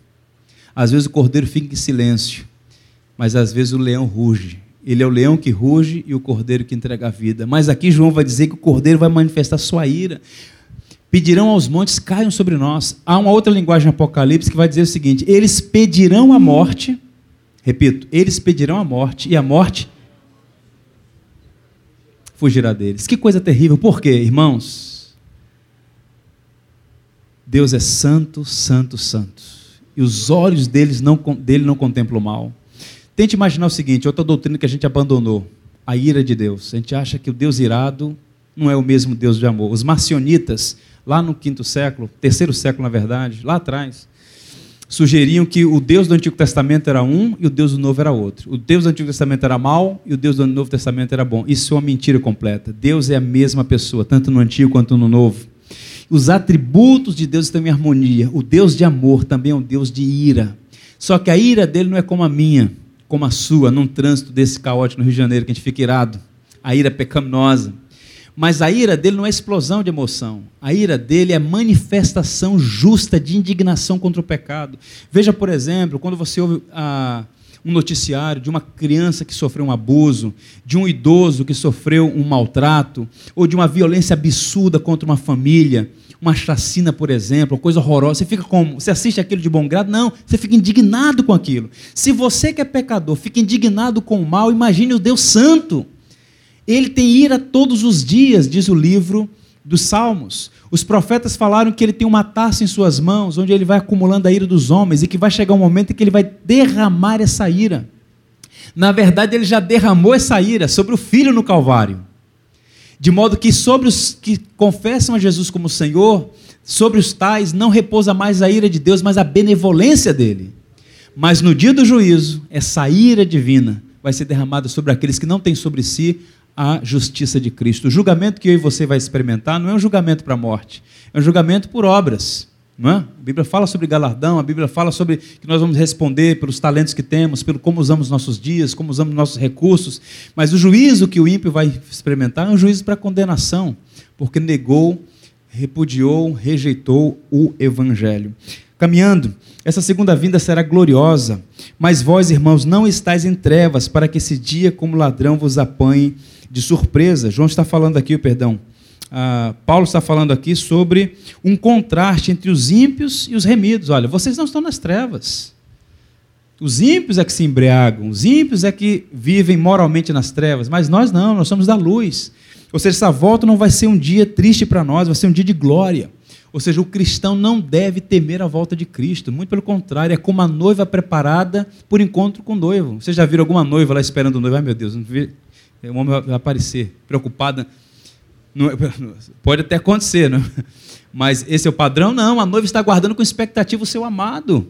Às vezes o cordeiro fica em silêncio, mas às vezes o leão ruge. Ele é o leão que ruge e o cordeiro que entrega a vida. Mas aqui João vai dizer que o cordeiro vai manifestar sua ira pedirão aos montes, caiam sobre nós. Há uma outra linguagem Apocalipse que vai dizer o seguinte: eles pedirão a morte, repito, eles pedirão a morte, e a morte fugirá deles. Que coisa terrível, por quê, irmãos? Deus é santo, santo, santo, e os olhos deles não, dele não contemplam o mal. Tente imaginar o seguinte: outra doutrina que a gente abandonou, a ira de Deus. A gente acha que o Deus irado não é o mesmo Deus de amor. Os marcionitas lá no quinto século, terceiro século na verdade, lá atrás, sugeriam que o Deus do Antigo Testamento era um e o Deus do Novo era outro. O Deus do Antigo Testamento era mau e o Deus do Novo Testamento era bom. Isso é uma mentira completa. Deus é a mesma pessoa, tanto no Antigo quanto no Novo. Os atributos de Deus estão em harmonia. O Deus de amor também é um Deus de ira. Só que a ira dele não é como a minha, como a sua, num trânsito desse caótico no Rio de Janeiro, que a gente fica irado. A ira é pecaminosa. Mas a ira dele não é explosão de emoção. A ira dele é manifestação justa de indignação contra o pecado. Veja, por exemplo, quando você ouve ah, um noticiário de uma criança que sofreu um abuso, de um idoso que sofreu um maltrato, ou de uma violência absurda contra uma família, uma chacina, por exemplo, uma coisa horrorosa. Você fica como? Você assiste aquilo de bom grado? Não, você fica indignado com aquilo. Se você que é pecador fica indignado com o mal, imagine o Deus Santo. Ele tem ira todos os dias, diz o livro dos Salmos. Os profetas falaram que ele tem uma taça em suas mãos, onde ele vai acumulando a ira dos homens e que vai chegar um momento em que ele vai derramar essa ira. Na verdade, ele já derramou essa ira sobre o filho no Calvário. De modo que sobre os que confessam a Jesus como Senhor, sobre os tais não repousa mais a ira de Deus, mas a benevolência dele. Mas no dia do juízo, essa ira divina vai ser derramada sobre aqueles que não têm sobre si a justiça de Cristo. O julgamento que eu e você vai experimentar não é um julgamento para a morte, é um julgamento por obras. Não é? A Bíblia fala sobre galardão, a Bíblia fala sobre que nós vamos responder pelos talentos que temos, pelo como usamos nossos dias, como usamos nossos recursos, mas o juízo que o ímpio vai experimentar é um juízo para condenação, porque negou, repudiou, rejeitou o evangelho. Caminhando, essa segunda vinda será gloriosa, mas vós, irmãos, não estáis em trevas, para que esse dia como ladrão vos apanhe de surpresa. João está falando aqui, perdão. Ah, Paulo está falando aqui sobre um contraste entre os ímpios e os remidos. Olha, vocês não estão nas trevas. Os ímpios é que se embriagam, os ímpios é que vivem moralmente nas trevas, mas nós não, nós somos da luz. Ou seja, essa volta não vai ser um dia triste para nós, vai ser um dia de glória. Ou seja, o cristão não deve temer a volta de Cristo, muito pelo contrário, é como a noiva preparada por encontro com o noivo. Você já viu alguma noiva lá esperando o noivo? Ai meu Deus, não vi, o homem vai aparecer preocupada. pode até acontecer, não? mas esse é o padrão? Não, a noiva está guardando com expectativa o seu amado.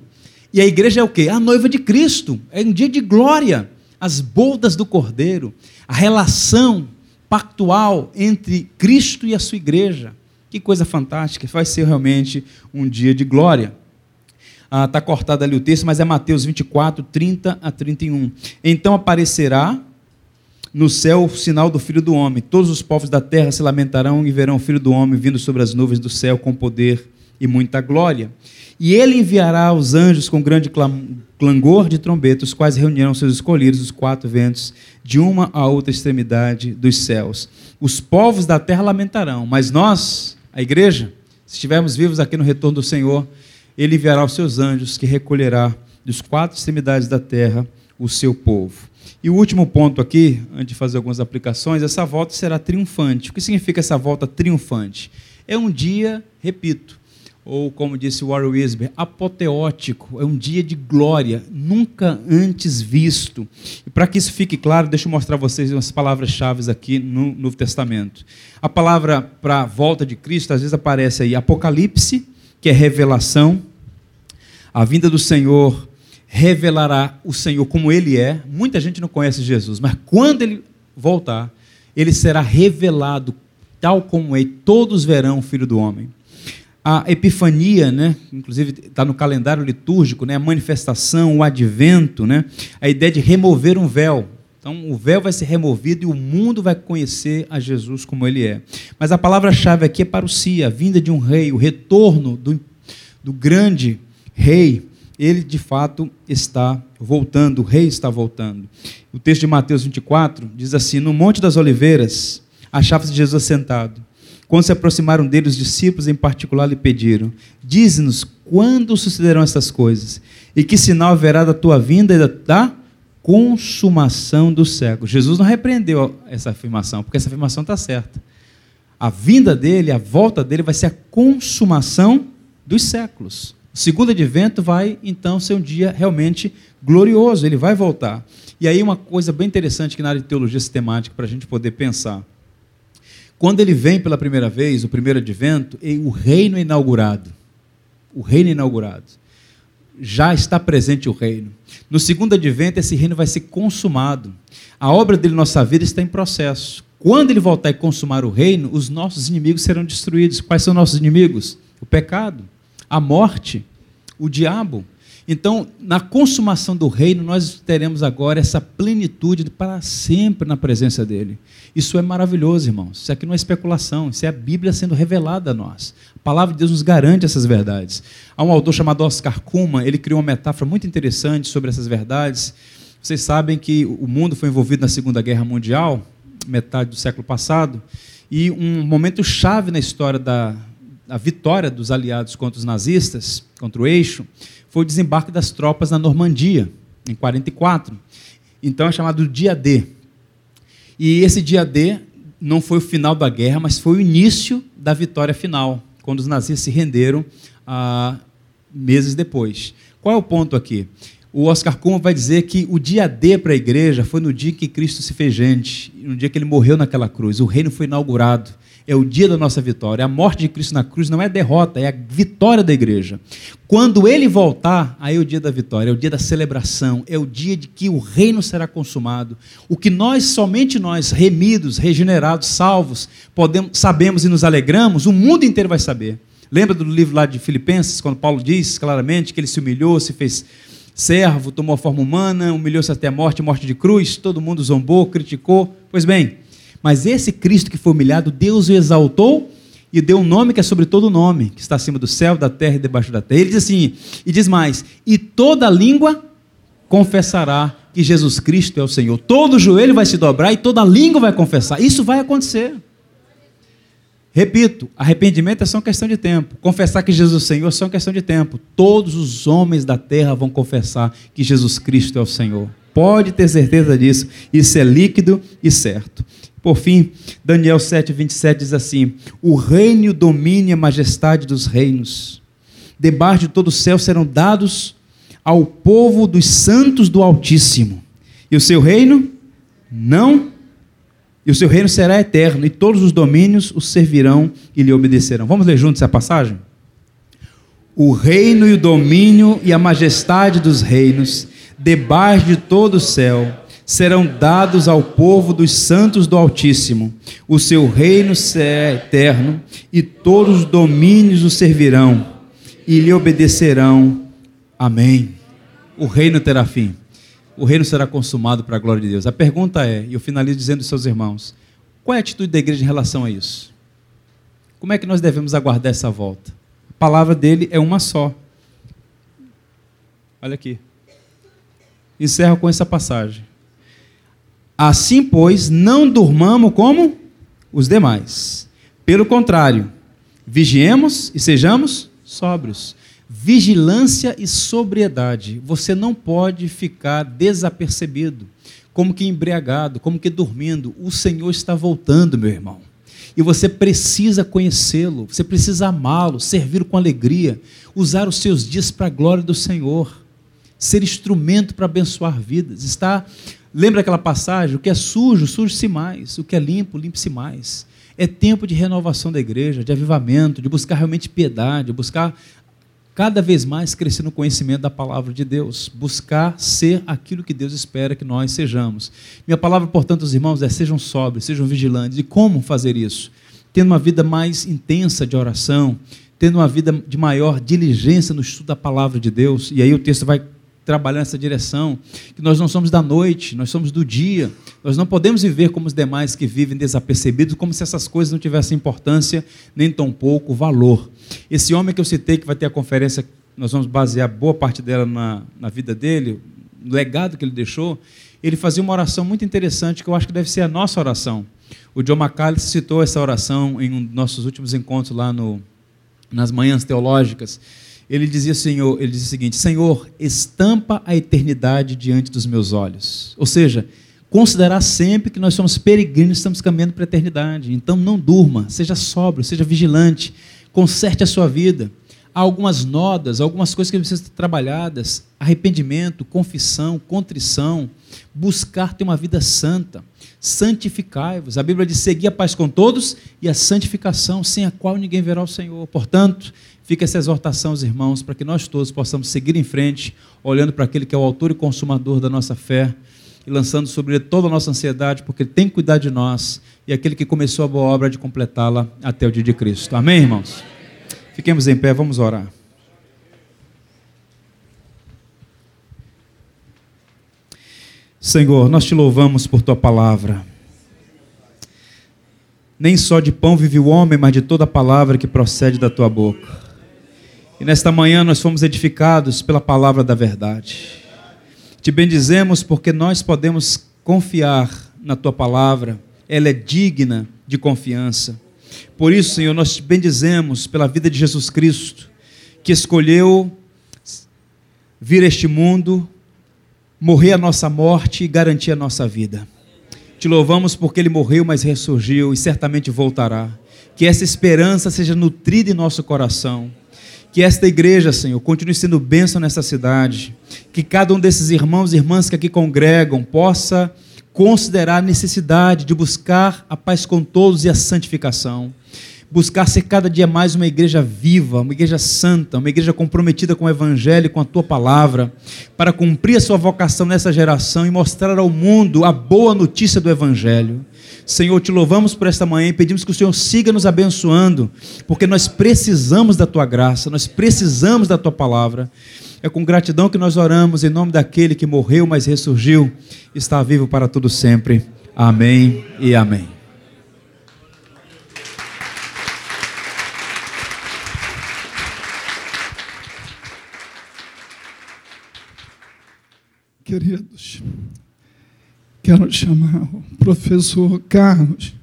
E a igreja é o quê? A noiva de Cristo. É um dia de glória. As boldas do Cordeiro. A relação pactual entre Cristo e a sua igreja. Que coisa fantástica. Vai ser realmente um dia de glória. Está ah, tá cortado ali o texto, mas é Mateus 24, 30 a 31. Então aparecerá no céu o sinal do Filho do Homem. Todos os povos da terra se lamentarão e verão o Filho do Homem vindo sobre as nuvens do céu com poder e muita glória. E ele enviará os anjos com grande clangor de trombeta, os quais reunirão seus escolhidos, os quatro ventos, de uma a outra extremidade dos céus. Os povos da terra lamentarão, mas nós, a igreja, se estivermos vivos aqui no retorno do Senhor, ele enviará os seus anjos que recolherá dos quatro extremidades da terra o seu povo. E o último ponto aqui, antes de fazer algumas aplicações, essa volta será triunfante. O que significa essa volta triunfante? É um dia, repito, ou como disse Warren Wisber, apoteótico, é um dia de glória, nunca antes visto. E para que isso fique claro, deixa eu mostrar vocês umas palavras-chave aqui no Novo Testamento. A palavra para a volta de Cristo, às vezes aparece aí Apocalipse, que é revelação. A vinda do Senhor revelará o Senhor como ele é. Muita gente não conhece Jesus, mas quando ele voltar, ele será revelado tal como é, todos verão o Filho do Homem a Epifania, né? inclusive está no calendário litúrgico, né? a manifestação, o advento, né? a ideia de remover um véu. Então, o véu vai ser removido e o mundo vai conhecer a Jesus como ele é. Mas a palavra-chave aqui é parousia, a vinda de um rei, o retorno do, do grande rei. Ele, de fato, está voltando, o rei está voltando. O texto de Mateus 24 diz assim: No Monte das Oliveiras, achava-se Jesus sentado quando se aproximaram dele, os discípulos em particular lhe pediram: Dize-nos quando sucederão essas coisas, e que sinal haverá da tua vinda e da consumação do século. Jesus não repreendeu essa afirmação, porque essa afirmação está certa. A vinda dele, a volta dele, vai ser a consumação dos séculos. O segundo advento vai, então, ser um dia realmente glorioso, ele vai voltar. E aí, uma coisa bem interessante que na área de teologia sistemática, para a gente poder pensar. Quando ele vem pela primeira vez, o primeiro advento, o reino inaugurado. O reino inaugurado. Já está presente o reino. No segundo advento, esse reino vai ser consumado. A obra dele, nossa vida, está em processo. Quando ele voltar e consumar o reino, os nossos inimigos serão destruídos. Quais são nossos inimigos? O pecado, a morte, o diabo. Então, na consumação do reino, nós teremos agora essa plenitude para sempre na presença dele. Isso é maravilhoso, irmãos. Isso aqui não é especulação, isso é a Bíblia sendo revelada a nós. A palavra de Deus nos garante essas verdades. Há um autor chamado Oscar Kuhlman, ele criou uma metáfora muito interessante sobre essas verdades. Vocês sabem que o mundo foi envolvido na Segunda Guerra Mundial, metade do século passado, e um momento chave na história da, da vitória dos aliados contra os nazistas, contra o eixo, foi o desembarque das tropas na Normandia, em 44. Então é chamado dia D. E esse dia D não foi o final da guerra, mas foi o início da vitória final, quando os nazistas se renderam ah, meses depois. Qual é o ponto aqui? O Oscar Kuhlman vai dizer que o dia D para a igreja foi no dia que Cristo se fez gente, no dia que ele morreu naquela cruz. O reino foi inaugurado é o dia da nossa vitória. A morte de Cristo na cruz não é derrota, é a vitória da igreja. Quando ele voltar, aí é o dia da vitória, é o dia da celebração, é o dia de que o reino será consumado. O que nós, somente nós, remidos, regenerados, salvos, podemos, sabemos e nos alegramos, o mundo inteiro vai saber. Lembra do livro lá de Filipenses, quando Paulo diz claramente que ele se humilhou, se fez servo, tomou a forma humana, humilhou-se até a morte, morte de cruz, todo mundo zombou, criticou. Pois bem, mas esse Cristo que foi humilhado, Deus o exaltou e deu um nome que é sobre todo nome, que está acima do céu, da terra e debaixo da terra. Ele diz assim, e diz mais: e toda língua confessará que Jesus Cristo é o Senhor. Todo joelho vai se dobrar e toda língua vai confessar. Isso vai acontecer. Repito, arrependimento é só uma questão de tempo. Confessar que Jesus é o Senhor é só uma questão de tempo. Todos os homens da terra vão confessar que Jesus Cristo é o Senhor. Pode ter certeza disso. Isso é líquido e certo. Por fim, Daniel 7, 27 diz assim: O reino, o domínio e a majestade dos reinos, debaixo de todo o céu, serão dados ao povo dos santos do Altíssimo. E o seu reino não, e o seu reino será eterno, e todos os domínios o servirão e lhe obedecerão. Vamos ler juntos essa passagem? O reino e o domínio e a majestade dos reinos, debaixo de todo o céu, serão dados ao povo dos santos do Altíssimo. O seu reino será eterno e todos os domínios o servirão e lhe obedecerão. Amém. O reino terá fim. O reino será consumado para a glória de Deus. A pergunta é, e eu finalizo dizendo aos seus irmãos, qual é a atitude da igreja em relação a isso? Como é que nós devemos aguardar essa volta? A palavra dele é uma só. Olha aqui. Encerro com essa passagem. Assim, pois, não durmamos como os demais. Pelo contrário, vigiemos e sejamos sóbrios. Vigilância e sobriedade. Você não pode ficar desapercebido, como que embriagado, como que dormindo. O Senhor está voltando, meu irmão. E você precisa conhecê-lo, você precisa amá-lo, servi-lo com alegria, usar os seus dias para a glória do Senhor, ser instrumento para abençoar vidas. Está, lembra aquela passagem? O que é sujo, suje-se mais, o que é limpo, limpe-se mais. É tempo de renovação da igreja, de avivamento, de buscar realmente piedade, buscar cada vez mais crescer no conhecimento da palavra de Deus, buscar ser aquilo que Deus espera que nós sejamos. Minha palavra, portanto, os irmãos, é sejam sóbrios, sejam vigilantes. E como fazer isso? Tendo uma vida mais intensa de oração, tendo uma vida de maior diligência no estudo da palavra de Deus. E aí o texto vai trabalhar nessa direção, que nós não somos da noite, nós somos do dia. Nós não podemos viver como os demais que vivem desapercebidos, como se essas coisas não tivessem importância, nem tão pouco valor. Esse homem que eu citei, que vai ter a conferência, nós vamos basear boa parte dela na, na vida dele, no legado que ele deixou, ele fazia uma oração muito interessante, que eu acho que deve ser a nossa oração. O John McCallis citou essa oração em um dos nossos últimos encontros lá no, nas manhãs teológicas ele dizia, Senhor, ele dizia o seguinte: Senhor, estampa a eternidade diante dos meus olhos. Ou seja, considerar sempre que nós somos peregrinos, estamos caminhando para a eternidade. Então não durma, seja sóbrio, seja vigilante, conserte a sua vida. Há algumas nodas, algumas coisas que precisam ser trabalhadas: arrependimento, confissão, contrição, buscar ter uma vida santa. Santificai-vos. A Bíblia diz: seguir a paz com todos e a santificação, sem a qual ninguém verá o Senhor. Portanto, Fica essa exortação aos irmãos para que nós todos possamos seguir em frente, olhando para aquele que é o autor e consumador da nossa fé e lançando sobre ele toda a nossa ansiedade, porque ele tem que cuidar de nós e aquele que começou a boa obra de completá-la até o dia de Cristo. Amém, irmãos? Fiquemos em pé, vamos orar. Senhor, nós te louvamos por tua palavra. Nem só de pão vive o homem, mas de toda palavra que procede da tua boca. E nesta manhã nós fomos edificados pela palavra da verdade. Te bendizemos porque nós podemos confiar na tua palavra, ela é digna de confiança. Por isso, Senhor, nós te bendizemos pela vida de Jesus Cristo, que escolheu vir a este mundo, morrer a nossa morte e garantir a nossa vida. Te louvamos porque ele morreu, mas ressurgiu e certamente voltará. Que essa esperança seja nutrida em nosso coração que esta igreja, Senhor, continue sendo bênção nessa cidade. Que cada um desses irmãos e irmãs que aqui congregam possa considerar a necessidade de buscar a paz com todos e a santificação. Buscar ser cada dia mais uma igreja viva, uma igreja santa, uma igreja comprometida com o Evangelho, com a tua palavra, para cumprir a sua vocação nessa geração e mostrar ao mundo a boa notícia do Evangelho. Senhor, te louvamos por esta manhã e pedimos que o Senhor siga nos abençoando, porque nós precisamos da tua graça, nós precisamos da tua palavra. É com gratidão que nós oramos em nome daquele que morreu, mas ressurgiu, está vivo para todo sempre. Amém e amém. Queridos, Quero chamar o professor Carlos,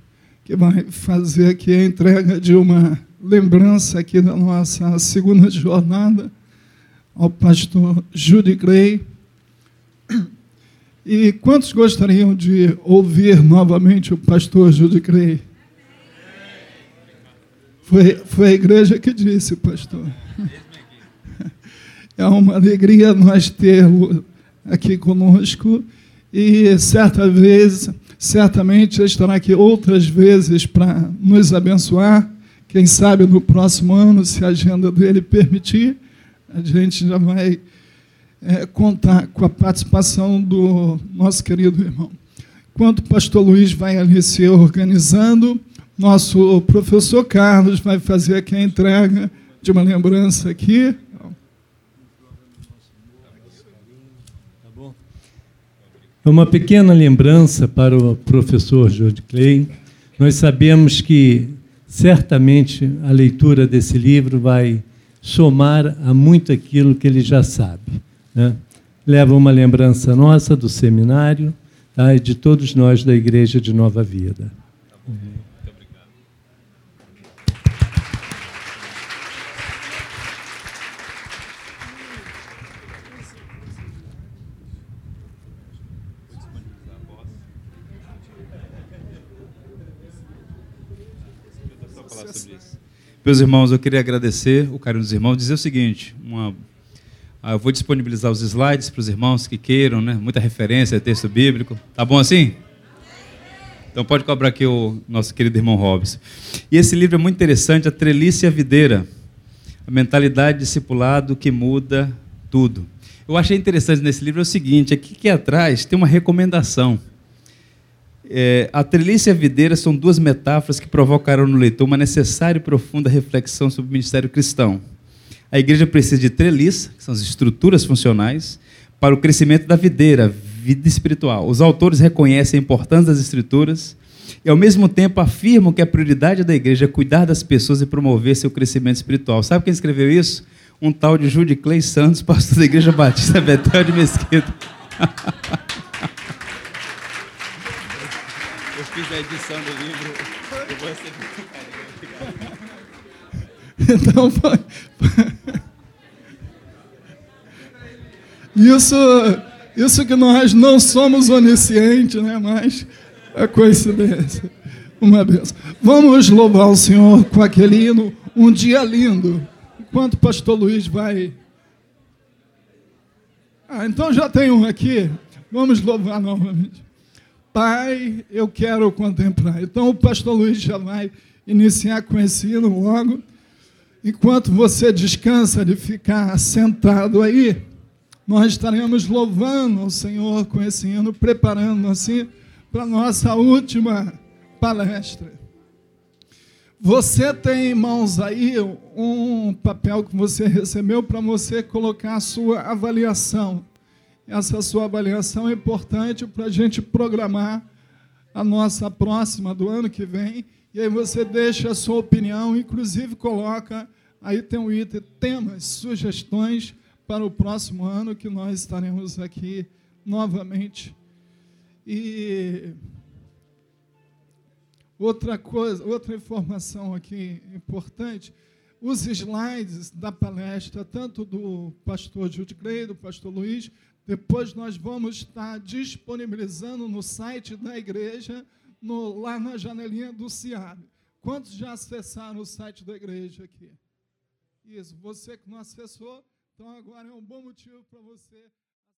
que vai fazer aqui a entrega de uma lembrança aqui da nossa segunda jornada ao pastor Judy Gray. E quantos gostariam de ouvir novamente o pastor Judy Gray? Foi, foi a igreja que disse, pastor. É uma alegria nós tê-lo aqui conosco e certa vez, certamente estará aqui outras vezes para nos abençoar. Quem sabe no próximo ano, se a agenda dele permitir, a gente já vai é, contar com a participação do nosso querido irmão. Enquanto o pastor Luiz vai ali se organizando, nosso professor Carlos vai fazer aqui a entrega de uma lembrança aqui. É uma pequena lembrança para o professor George Clay. Nós sabemos que certamente a leitura desse livro vai somar a muito aquilo que ele já sabe. Né? Leva uma lembrança nossa do seminário tá? e de todos nós da Igreja de Nova Vida. Meus irmãos, eu queria agradecer o carinho dos irmãos, dizer o seguinte, uma, ah, eu vou disponibilizar os slides para os irmãos que queiram, né? muita referência, texto bíblico. Tá bom assim? Então pode cobrar aqui o nosso querido irmão Robson. E esse livro é muito interessante, A Trelice e a Videira. A mentalidade discipulado que muda tudo. Eu achei interessante nesse livro é o seguinte, aqui que atrás tem uma recomendação. É, a trelice e a videira são duas metáforas que provocaram no leitor uma necessária e profunda reflexão sobre o ministério cristão. A igreja precisa de treliça, que são as estruturas funcionais, para o crescimento da videira, vida espiritual. Os autores reconhecem a importância das escrituras e, ao mesmo tempo, afirmam que a prioridade da igreja é cuidar das pessoas e promover seu crescimento espiritual. Sabe quem escreveu isso? Um tal de Judy Clay Santos, pastor da Igreja Batista Betel de Mesquita. Eu fiz a edição do livro. Vou Então, foi. Isso, isso que nós não somos oniscientes, né? mas é coincidência. Uma vez. Vamos louvar o Senhor com aquele hino, um dia lindo. Enquanto o pastor Luiz vai. Ah, então já tem um aqui. Vamos louvar novamente. Pai, eu quero contemplar. Então o pastor Luiz já vai iniciar com esse hino logo. Enquanto você descansa de ficar sentado aí, nós estaremos louvando o Senhor com esse hino, preparando assim para nossa última palestra. Você tem em mãos aí um papel que você recebeu para você colocar a sua avaliação. Essa sua avaliação é importante para a gente programar a nossa próxima do ano que vem e aí você deixa a sua opinião, inclusive coloca, aí tem um item, temas, sugestões para o próximo ano que nós estaremos aqui novamente. E outra coisa, outra informação aqui importante, os slides da palestra, tanto do pastor Jude Clay, do pastor Luiz, depois nós vamos estar disponibilizando no site da igreja no, lá na janelinha do CIAB. Quantos já acessaram o site da igreja aqui? Isso, você que não acessou, então agora é um bom motivo para você